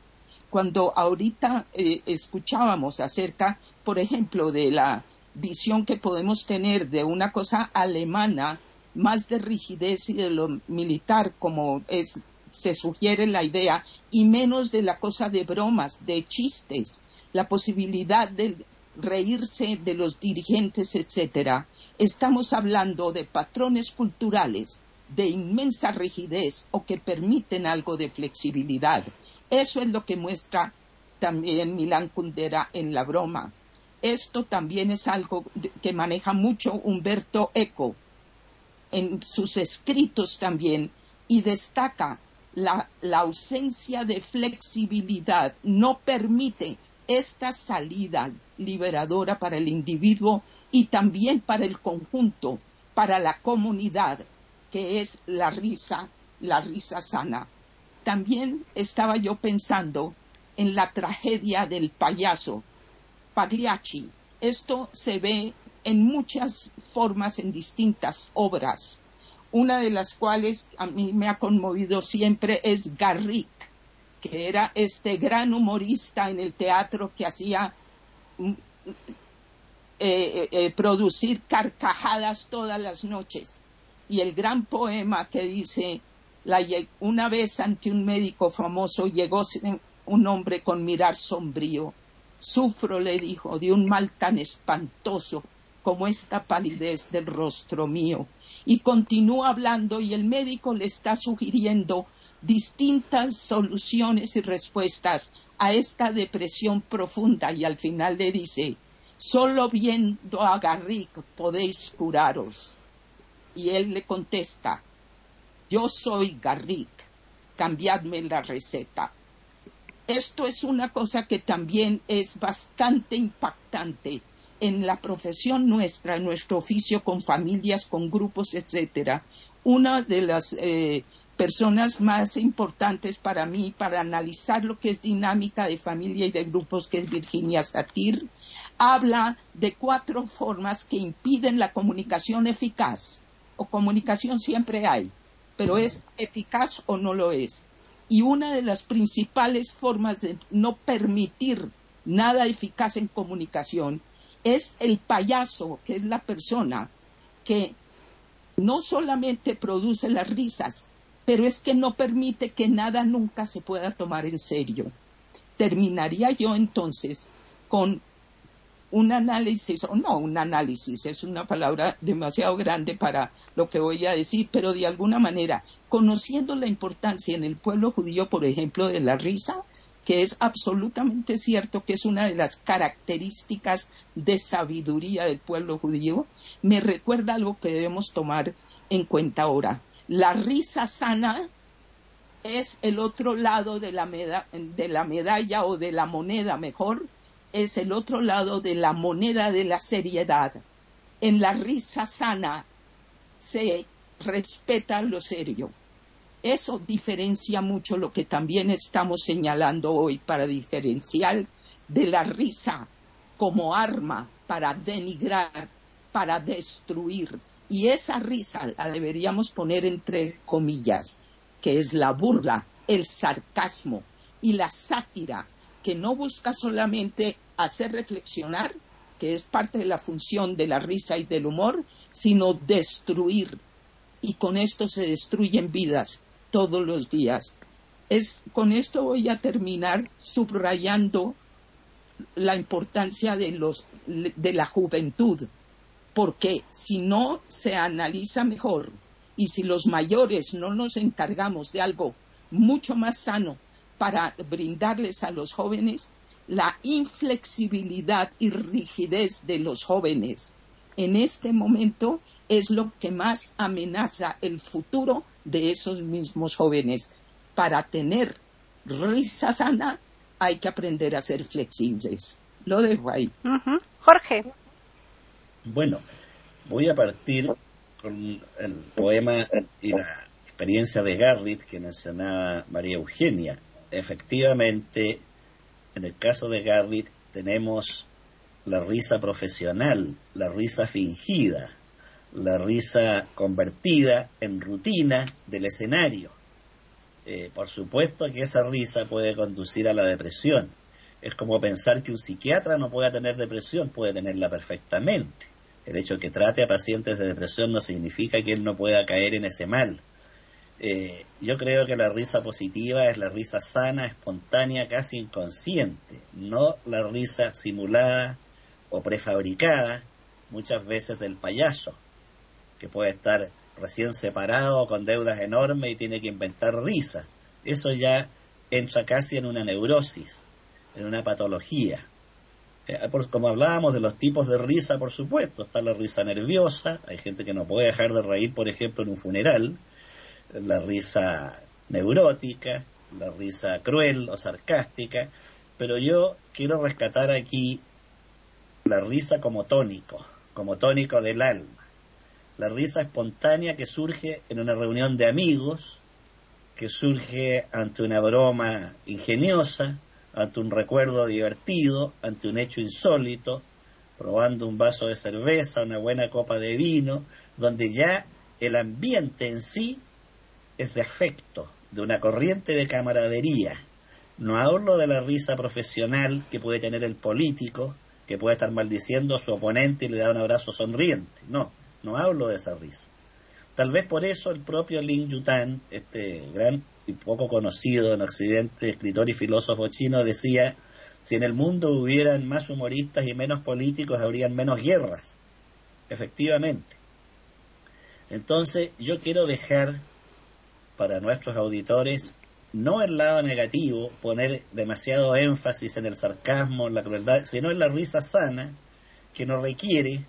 Cuando ahorita eh, escuchábamos acerca, por ejemplo, de la visión que podemos tener de una cosa alemana, más de rigidez y de lo militar, como es se sugiere la idea y menos de la cosa de bromas, de chistes, la posibilidad de reírse de los dirigentes, etcétera. Estamos hablando de patrones culturales de inmensa rigidez o que permiten algo de flexibilidad. Eso es lo que muestra también Milán Kundera en la broma. Esto también es algo que maneja mucho Humberto Eco en sus escritos también y destaca la, ausencia de flexibilidad no permite esta salida liberadora para el individuo y también para el conjunto, para la comunidad, que es la risa, la risa sana. También estaba yo pensando en la tragedia del payaso, Pagliacci. Esto se ve en muchas formas en distintas obras una de las cuales a mí me ha conmovido siempre es Garrick, que era este gran humorista en el teatro que hacía mm, eh, eh, producir carcajadas todas las noches. Y el gran poema que dice, una vez ante un médico famoso llegó un hombre con mirar sombrío. Sufro, le dijo, de un mal tan espantoso como esta palidez del rostro mío. Y continúa hablando y el médico le está sugiriendo distintas soluciones y respuestas a esta depresión profunda y al final le dice, solo viendo a Garrick podéis curaros. Y él le contesta, yo soy Garrick, cambiadme la receta. Esto es una cosa que también es bastante impactante en la profesión nuestra, en nuestro oficio con familias, con grupos, etcétera, una de las eh, personas más importantes para mí para analizar lo que es dinámica de familia y de grupos, que es Virginia Satir, habla de cuatro formas que impiden la comunicación eficaz. O comunicación siempre hay, pero es eficaz o no lo es. Y una de las principales formas de no permitir nada eficaz en comunicación es el payaso, que es la persona que no solamente produce las risas, pero es que no permite que nada nunca se pueda tomar en serio. terminaría yo entonces con un análisis, o no un análisis, es una palabra demasiado grande para lo que voy a decir, pero de alguna manera, conociendo la importancia en el pueblo judío, por ejemplo, de la risa, que es absolutamente cierto que es una de las características de sabiduría del pueblo judío, me recuerda algo que debemos tomar en cuenta ahora. La risa sana es el otro lado de la, de la medalla o de la moneda, mejor, es el otro lado de la moneda de la seriedad. En la risa sana se respeta lo serio. Eso diferencia mucho lo que también estamos señalando hoy para diferenciar de la risa como arma para denigrar, para destruir. Y esa risa la deberíamos poner entre comillas, que es la burla, el sarcasmo y la sátira, que no busca solamente hacer reflexionar, que es parte de la función de la risa y del humor, sino destruir. Y con esto se destruyen vidas todos los días. Es, con esto voy a terminar subrayando la importancia de, los, de la juventud, porque si no se analiza mejor y si los mayores no nos encargamos de algo mucho más sano para brindarles a los jóvenes, la inflexibilidad y rigidez de los jóvenes en este momento es lo que más amenaza el futuro de esos mismos jóvenes. Para tener risa sana hay que aprender a ser flexibles. Lo dejo ahí. Jorge. Bueno, voy a partir con el poema y la experiencia de Garrett que mencionaba María Eugenia. Efectivamente, en el caso de Garrett tenemos la risa profesional, la risa fingida, la risa convertida en rutina del escenario. Eh, por supuesto que esa risa puede conducir a la depresión. Es como pensar que un psiquiatra no pueda tener depresión, puede tenerla perfectamente. El hecho de que trate a pacientes de depresión no significa que él no pueda caer en ese mal. Eh, yo creo que la risa positiva es la risa sana, espontánea, casi inconsciente, no la risa simulada o prefabricada, muchas veces del payaso, que puede estar recién separado con deudas enormes y tiene que inventar risa. Eso ya entra casi en una neurosis, en una patología. Eh, como hablábamos de los tipos de risa, por supuesto, está la risa nerviosa, hay gente que no puede dejar de reír, por ejemplo, en un funeral, la risa neurótica, la risa cruel o sarcástica, pero yo quiero rescatar aquí la risa como tónico, como tónico del alma, la risa espontánea que surge en una reunión de amigos, que surge ante una broma ingeniosa, ante un recuerdo divertido, ante un hecho insólito, probando un vaso de cerveza, una buena copa de vino, donde ya el ambiente en sí es de afecto, de una corriente de camaradería. No hablo de la risa profesional que puede tener el político, que puede estar maldiciendo a su oponente y le da un abrazo sonriente. No, no hablo de esa risa. Tal vez por eso el propio Lin Yutan, este gran y poco conocido en Occidente escritor y filósofo chino, decía, si en el mundo hubieran más humoristas y menos políticos, habrían menos guerras. Efectivamente. Entonces, yo quiero dejar para nuestros auditores no el lado negativo, poner demasiado énfasis en el sarcasmo, en la crueldad, sino en la risa sana, que no requiere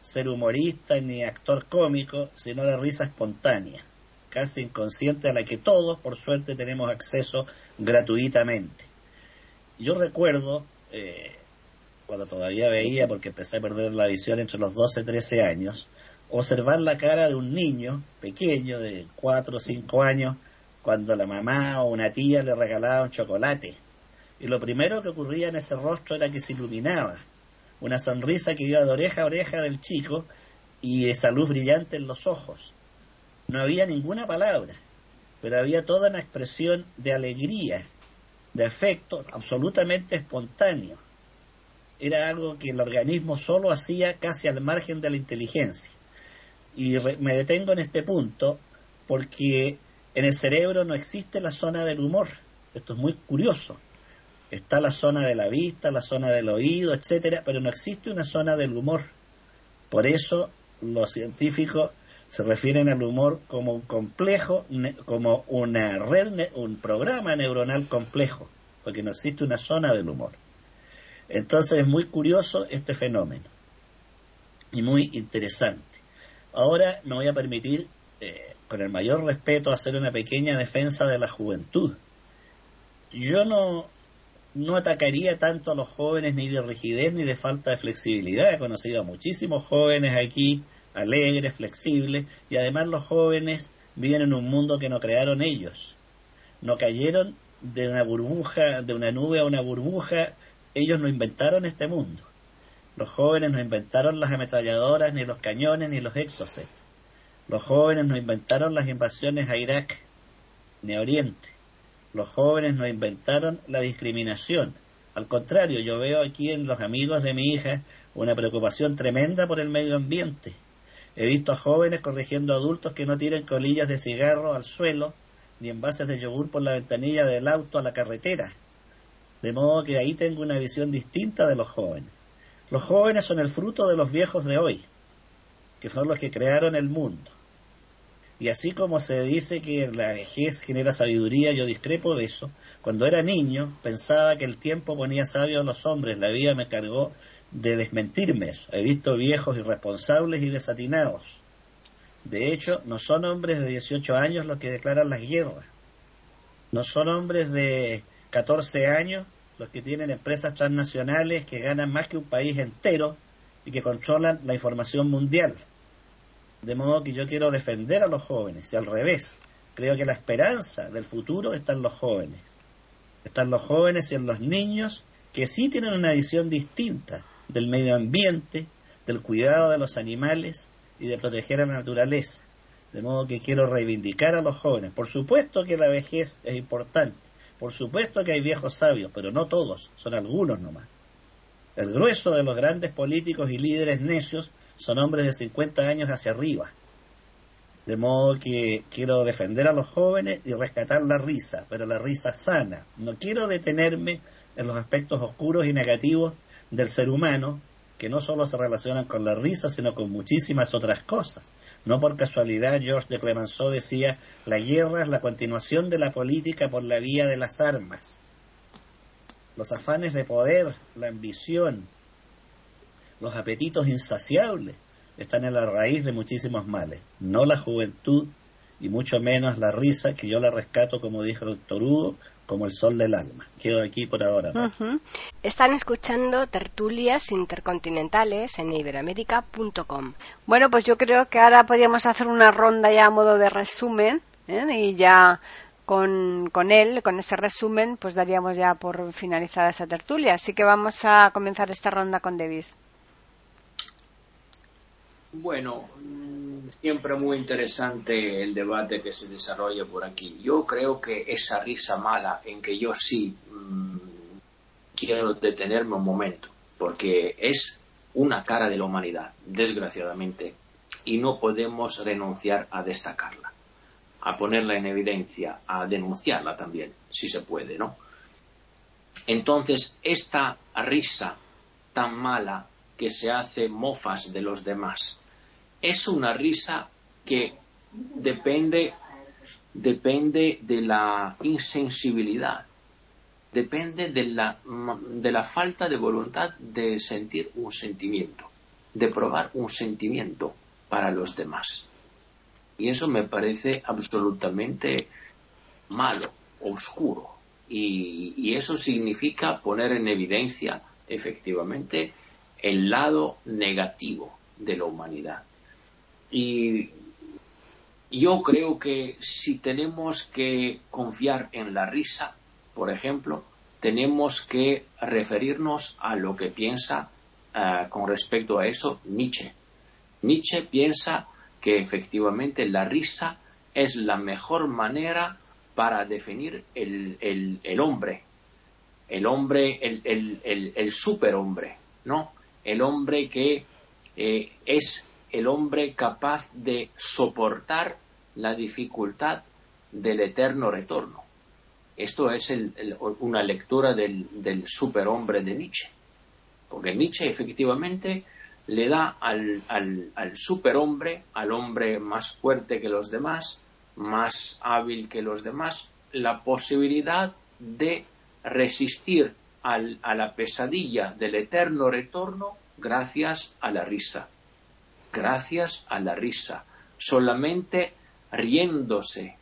ser humorista ni actor cómico, sino la risa espontánea, casi inconsciente a la que todos, por suerte, tenemos acceso gratuitamente. Yo recuerdo, eh, cuando todavía veía, porque empecé a perder la visión entre los 12 y 13 años, observar la cara de un niño pequeño de 4 o 5 años cuando la mamá o una tía le regalaba un chocolate. Y lo primero que ocurría en ese rostro era que se iluminaba, una sonrisa que iba de oreja a oreja del chico y esa luz brillante en los ojos. No había ninguna palabra, pero había toda una expresión de alegría, de afecto absolutamente espontáneo. Era algo que el organismo solo hacía casi al margen de la inteligencia. Y me detengo en este punto porque en el cerebro no existe la zona del humor. Esto es muy curioso. Está la zona de la vista, la zona del oído, etcétera, pero no existe una zona del humor. Por eso los científicos se refieren al humor como un complejo, como una red, un programa neuronal complejo, porque no existe una zona del humor. Entonces es muy curioso este fenómeno y muy interesante. Ahora me voy a permitir, eh, con el mayor respeto, hacer una pequeña defensa de la juventud. Yo no, no atacaría tanto a los jóvenes ni de rigidez ni de falta de flexibilidad. He conocido a muchísimos jóvenes aquí, alegres, flexibles, y además los jóvenes viven en un mundo que no crearon ellos. No cayeron de una burbuja, de una nube a una burbuja, ellos no inventaron este mundo. Los jóvenes no inventaron las ametralladoras, ni los cañones, ni los exocet. Los jóvenes no inventaron las invasiones a Irak, ni a Oriente. Los jóvenes no inventaron la discriminación. Al contrario, yo veo aquí en los amigos de mi hija una preocupación tremenda por el medio ambiente. He visto a jóvenes corrigiendo adultos que no tiren colillas de cigarro al suelo, ni envases de yogur por la ventanilla del auto a la carretera. De modo que ahí tengo una visión distinta de los jóvenes. Los jóvenes son el fruto de los viejos de hoy, que son los que crearon el mundo. Y así como se dice que la vejez genera sabiduría, yo discrepo de eso. Cuando era niño pensaba que el tiempo ponía sabios a los hombres, la vida me cargó de desmentirme eso. He visto viejos irresponsables y desatinados. De hecho, no son hombres de 18 años los que declaran las guerras. No son hombres de 14 años los que tienen empresas transnacionales que ganan más que un país entero y que controlan la información mundial. De modo que yo quiero defender a los jóvenes y al revés. Creo que la esperanza del futuro está en los jóvenes. Están los jóvenes y en los niños que sí tienen una visión distinta del medio ambiente, del cuidado de los animales y de proteger a la naturaleza. De modo que quiero reivindicar a los jóvenes. Por supuesto que la vejez es importante, por supuesto que hay viejos sabios, pero no todos, son algunos nomás. El grueso de los grandes políticos y líderes necios son hombres de 50 años hacia arriba. De modo que quiero defender a los jóvenes y rescatar la risa, pero la risa sana. No quiero detenerme en los aspectos oscuros y negativos del ser humano, que no solo se relacionan con la risa, sino con muchísimas otras cosas. No por casualidad Georges de Clemenceau decía, la guerra es la continuación de la política por la vía de las armas. Los afanes de poder, la ambición, los apetitos insaciables están en la raíz de muchísimos males, no la juventud y mucho menos la risa, que yo la rescato, como dijo el doctor Hugo, como el sol del alma. Quedo aquí por ahora. Están escuchando tertulias intercontinentales en iberamérica.com. Bueno, pues yo creo que ahora podríamos hacer una ronda ya a modo de resumen ¿eh? y ya con, con, él, con este resumen, pues daríamos ya por finalizada esa tertulia. Así que vamos a comenzar esta ronda con Davis. Bueno, siempre muy interesante el debate que se desarrolla por aquí. Yo creo que esa risa mala en que yo sí mm, quiero detenerme un momento, porque es una cara de la humanidad, desgraciadamente, y no podemos renunciar a destacarla, a ponerla en evidencia, a denunciarla también, si se puede, ¿no? Entonces, esta risa tan mala que se hace mofas de los demás, es una risa que depende, depende de la insensibilidad, depende de la, de la falta de voluntad de sentir un sentimiento, de probar un sentimiento para los demás. Y eso me parece absolutamente malo, oscuro. Y, y, eso significa poner en evidencia, efectivamente, el lado negativo de la humanidad. Y yo creo que si tenemos que confiar en la risa, por ejemplo, tenemos que referirnos a lo que piensa eh, con respecto a eso Nietzsche. Nietzsche piensa que efectivamente la risa es la mejor manera para definir el, hombre, el hombre, el, el, superhombre, ¿no? El hombre que eh, es el hombre capaz de soportar la dificultad del eterno retorno. esto es una lectura del, superhombre de Nietzsche. Porque Nietzsche efectivamente le da al, al superhombre, al hombre más fuerte que los demás, más hábil que los demás, la posibilidad de resistir a la pesadilla del eterno retorno gracias a la risa. Gracias a la risa. Solamente riéndose,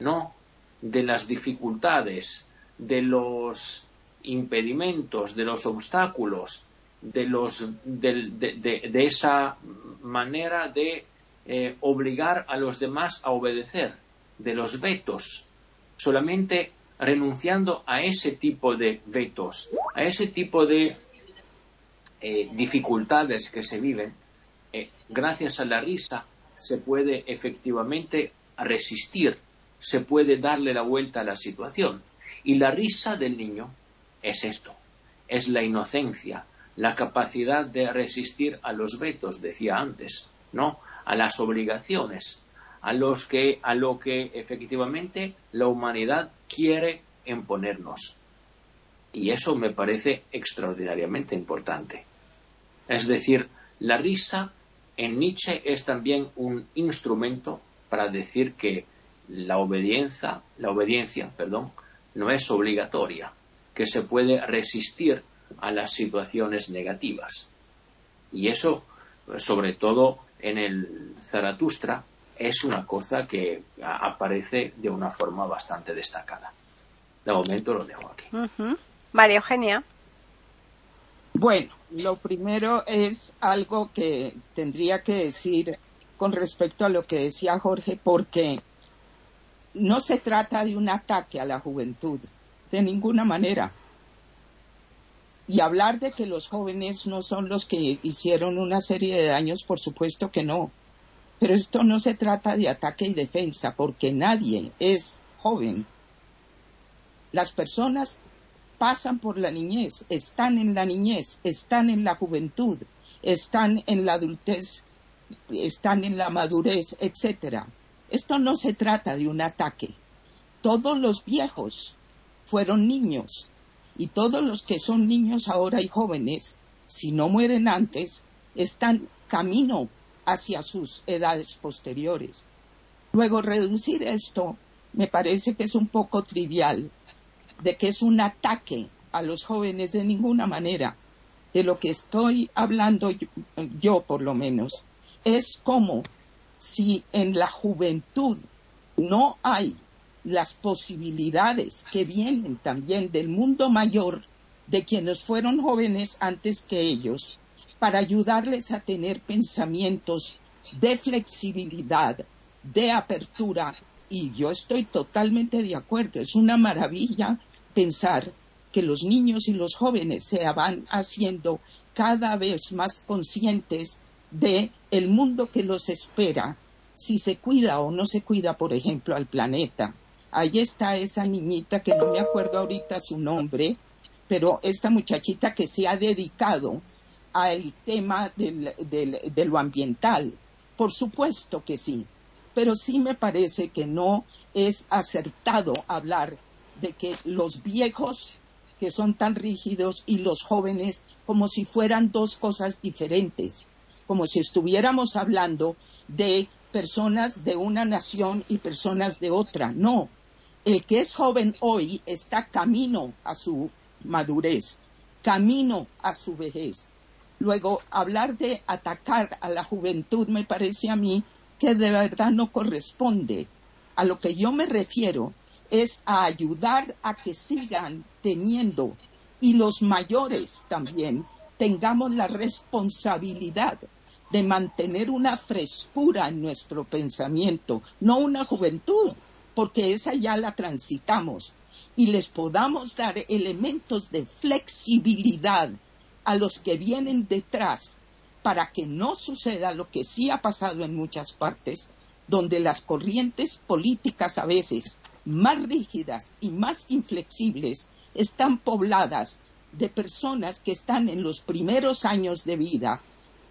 ¿no? De las dificultades, de los impedimentos, de los obstáculos, de, los, de, esa manera de eh, obligar a los demás a obedecer, de los vetos. Solamente renunciando a ese tipo de vetos, a ese tipo de eh, dificultades que se viven, eh, gracias a la risa se puede efectivamente resistir, se puede darle la vuelta a la situación. Y la risa del niño es esto, es la inocencia, la capacidad de resistir a los vetos, decía antes, ¿no? A las obligaciones, a los que a lo que efectivamente la humanidad quiere imponernos. Y eso me parece extraordinariamente importante. Es decir, la risa en Nietzsche es también un instrumento para decir que la obediencia, la obediencia, perdón, no es obligatoria, que se puede resistir a las situaciones negativas. Y eso, sobre todo en el Zaratustra, es una cosa que aparece de una forma bastante destacada. De momento lo dejo aquí. María Eugenia. Bueno, lo primero es algo que tendría que decir con respecto a lo que decía Jorge, porque no se trata de un ataque a la juventud, de ninguna manera. Y hablar de que los jóvenes no son los que hicieron una serie de daños, por supuesto que no. Pero esto no se trata de ataque y defensa, porque nadie es joven. Las personas pasan por la niñez, están en la niñez, están en la juventud, están en la adultez, están en la madurez, etcétera. Esto no se trata de un ataque. Todos los viejos fueron niños y todos los que son niños ahora y jóvenes, si no mueren antes, están camino hacia sus edades posteriores. Luego, reducir esto me parece que es un poco trivial, de que es un ataque a los jóvenes de ninguna manera. De lo que estoy hablando yo, por lo menos, es como si en la juventud no hay las posibilidades que vienen también del mundo mayor de quienes fueron jóvenes antes que ellos, para ayudarles a tener pensamientos de flexibilidad, de apertura, y yo estoy totalmente de acuerdo, es una maravilla pensar que los niños y los jóvenes se van haciendo cada vez más conscientes de el mundo que los espera si se cuida o no se cuida, por ejemplo, al planeta. Ahí está esa niñita que no me acuerdo ahorita su nombre, pero esta muchachita que se ha dedicado al tema de lo ambiental. Por supuesto que sí, pero sí me parece que no es acertado hablar de que los viejos que son tan rígidos y los jóvenes como si fueran dos cosas diferentes, como si estuviéramos hablando de personas de una nación y personas de otra. No, el que es joven hoy está camino a su madurez, camino a su vejez. Luego, hablar de atacar a la juventud me parece a mí que de verdad no corresponde. A lo que yo me refiero es a ayudar a que sigan teniendo y los mayores también tengamos la responsabilidad de mantener una frescura en nuestro pensamiento, no una juventud, porque esa ya la transitamos, y les podamos dar elementos de flexibilidad a los que vienen detrás para que no suceda lo que sí ha pasado en muchas partes, donde las corrientes políticas a veces más rígidas y más inflexibles están pobladas de personas que están en los primeros años de vida,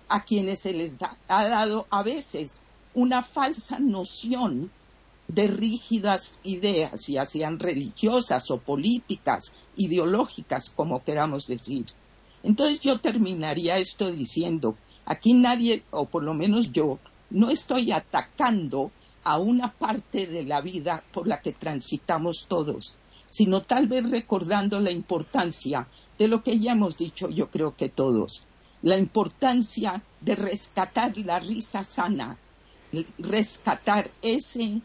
a quienes se les ha dado a veces una falsa noción de rígidas ideas, ya sean religiosas o políticas, ideológicas, como queramos decir. Entonces yo terminaría esto diciendo, aquí nadie, o por lo menos yo, no estoy atacando a una parte de la vida por la que transitamos todos, sino tal vez recordando la importancia de lo que ya hemos dicho yo creo que todos, la importancia de rescatar la risa sana, rescatar ese,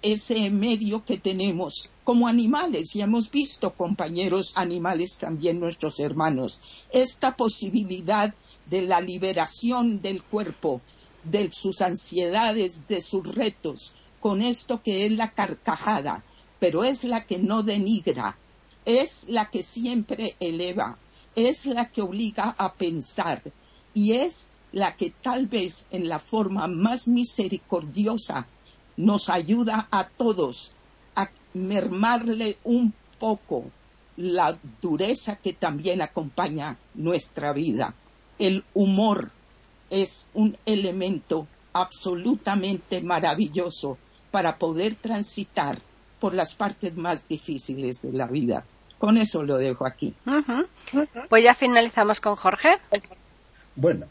ese medio que tenemos como animales, y hemos visto compañeros animales también nuestros hermanos, esta posibilidad de la liberación del cuerpo, de sus ansiedades, de sus retos, con esto que es la carcajada, pero es la que no denigra, es la que siempre eleva, es la que obliga a pensar y es la que tal vez en la forma más misericordiosa nos ayuda a todos a mermarle un poco la dureza que también acompaña nuestra vida. El humor es un elemento absolutamente maravilloso para poder transitar por las partes más difíciles de la vida. Con eso lo dejo aquí. Pues ya finalizamos con Jorge. Bueno,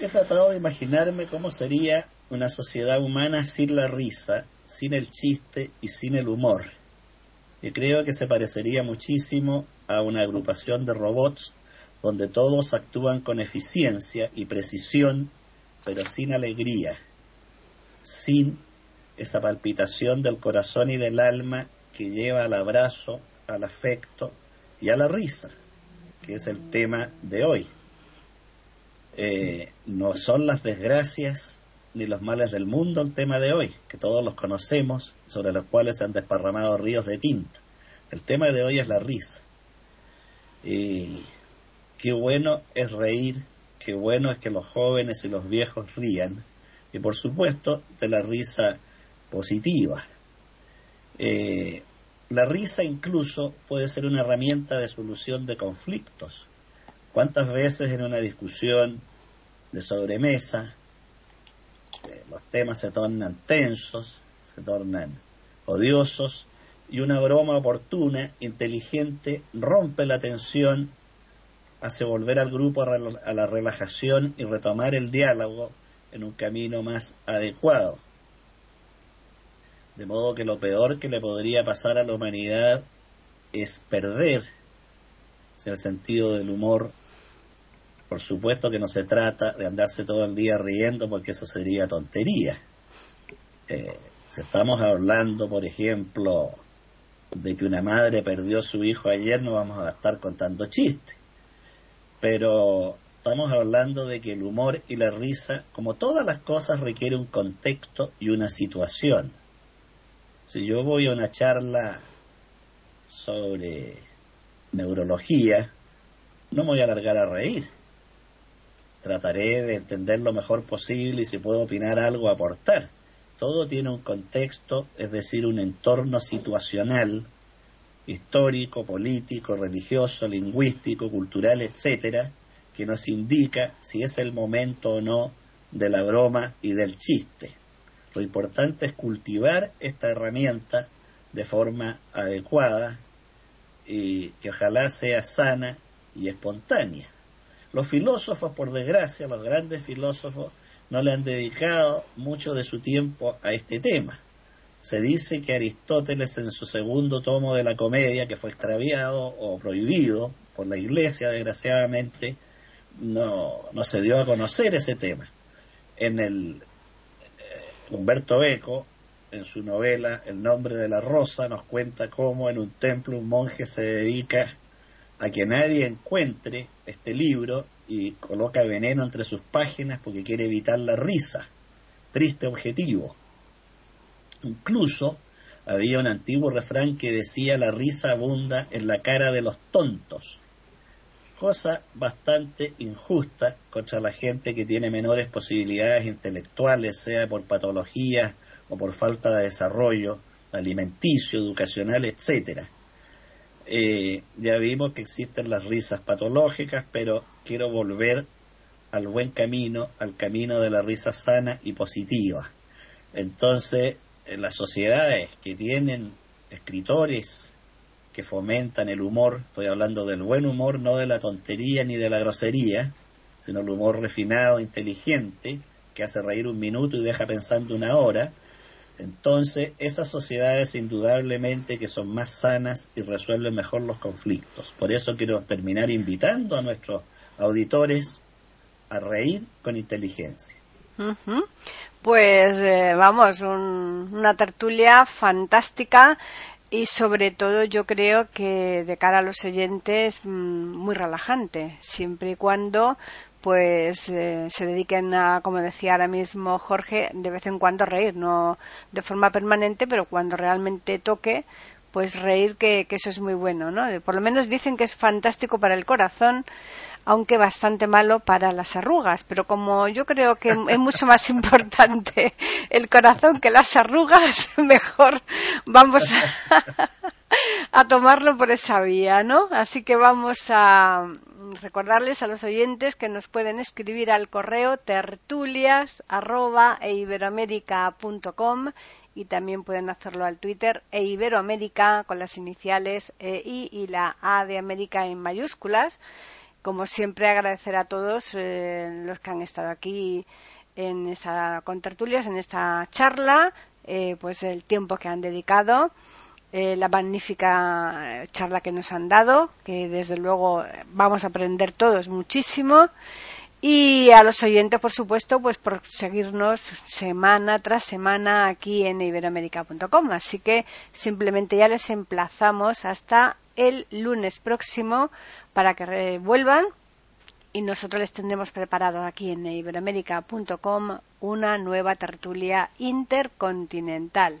he tratado de imaginarme cómo sería una sociedad humana sin la risa, sin el chiste y sin el humor. Y creo que se parecería muchísimo a una agrupación de robots donde todos actúan con eficiencia y precisión, pero sin alegría, sin esa palpitación del corazón y del alma que lleva al abrazo, al afecto y a la risa, que es el tema de hoy. Eh, no son las desgracias ni los males del mundo el tema de hoy, que todos los conocemos, sobre los cuales se han desparramado ríos de tinta. El tema de hoy es la risa. Y qué bueno es reír, qué bueno es que los jóvenes y los viejos rían, y por supuesto de la risa positiva. Eh, la risa incluso puede ser una herramienta de solución de conflictos. ¿Cuántas veces en una discusión de sobremesa los temas se tornan tensos, se tornan odiosos y una broma oportuna, inteligente, rompe la tensión hace volver al grupo a la relajación y retomar el diálogo en un camino más adecuado. De modo que lo peor que le podría pasar a la humanidad es perder el sentido del humor. Por supuesto que no se trata de andarse todo el día riendo porque eso sería tontería. Eh, si estamos hablando, por ejemplo, de que una madre perdió a su hijo ayer, no vamos a estar contando chistes pero estamos hablando de que el humor y la risa, como todas las cosas, requiere un contexto y una situación. Si yo voy a una charla sobre neurología, no me voy a alargar a reír. Trataré de entender lo mejor posible y si puedo opinar algo, aportar. Todo tiene un contexto, es decir, un entorno situacional histórico, político, religioso, lingüístico, cultural, etcétera, que nos indica si es el momento o no de la broma y del chiste. Lo importante es cultivar esta herramienta de forma adecuada y que ojalá sea sana y espontánea. Los filósofos, por desgracia, los grandes filósofos, no le han dedicado mucho de su tiempo a este tema se dice que Aristóteles en su segundo tomo de la comedia, que fue extraviado o prohibido por la iglesia, desgraciadamente, no, no se dio a conocer ese tema. En el eh, Humberto Eco, en su novela El nombre de la rosa, nos cuenta cómo en un templo un monje se dedica a que nadie encuentre este libro y coloca veneno entre sus páginas porque quiere evitar la risa. Triste objetivo Incluso había un antiguo refrán que decía la risa abunda en la cara de los tontos, cosa bastante injusta contra la gente que tiene menores posibilidades intelectuales, sea por patología o por falta de desarrollo alimenticio, educacional, etcétera. Eh, ya vimos que existen las risas patológicas, pero quiero volver al buen camino, al camino de la risa sana y positiva. Entonces, en las sociedades que tienen escritores que fomentan el humor, estoy hablando del buen humor, no de la tontería ni de la grosería, sino el humor refinado, inteligente, que hace reír un minuto y deja pensando una hora, entonces esas sociedades indudablemente que son más sanas y resuelven mejor los conflictos. Por eso quiero terminar invitando a nuestros auditores a reír con inteligencia. Pues eh, vamos, una tertulia fantástica y sobre todo yo creo que de cara a los oyentes mm, muy relajante, siempre y cuando pues eh, se dediquen a, como decía ahora mismo Jorge, de vez en cuando a reír, no de forma permanente, pero cuando realmente toque, pues reír que, que eso es muy bueno, ¿no? Por lo menos dicen que es fantástico para el corazón aunque bastante malo para las arrugas. Pero como yo creo que es mucho más importante el corazón que las arrugas, mejor vamos a, tomarlo por esa vía, ¿no? Así que vamos a recordarles a los oyentes que nos pueden escribir al correo tertulias y también pueden hacerlo al Twitter e Iberoamérica con las iniciales e I y la A de América en mayúsculas como siempre, agradecer a todos eh, los que han estado aquí en esta con tertulias, en esta charla, eh, pues el tiempo que han dedicado, eh, la magnífica charla que nos han dado, que desde luego vamos a aprender todos muchísimo. Y a los oyentes, por supuesto, pues por seguirnos semana tras semana aquí en iberoamérica.com. Así que simplemente ya les emplazamos hasta el lunes próximo para que vuelvan y nosotros les tendremos preparado aquí en iberoamérica.com una nueva tertulia intercontinental.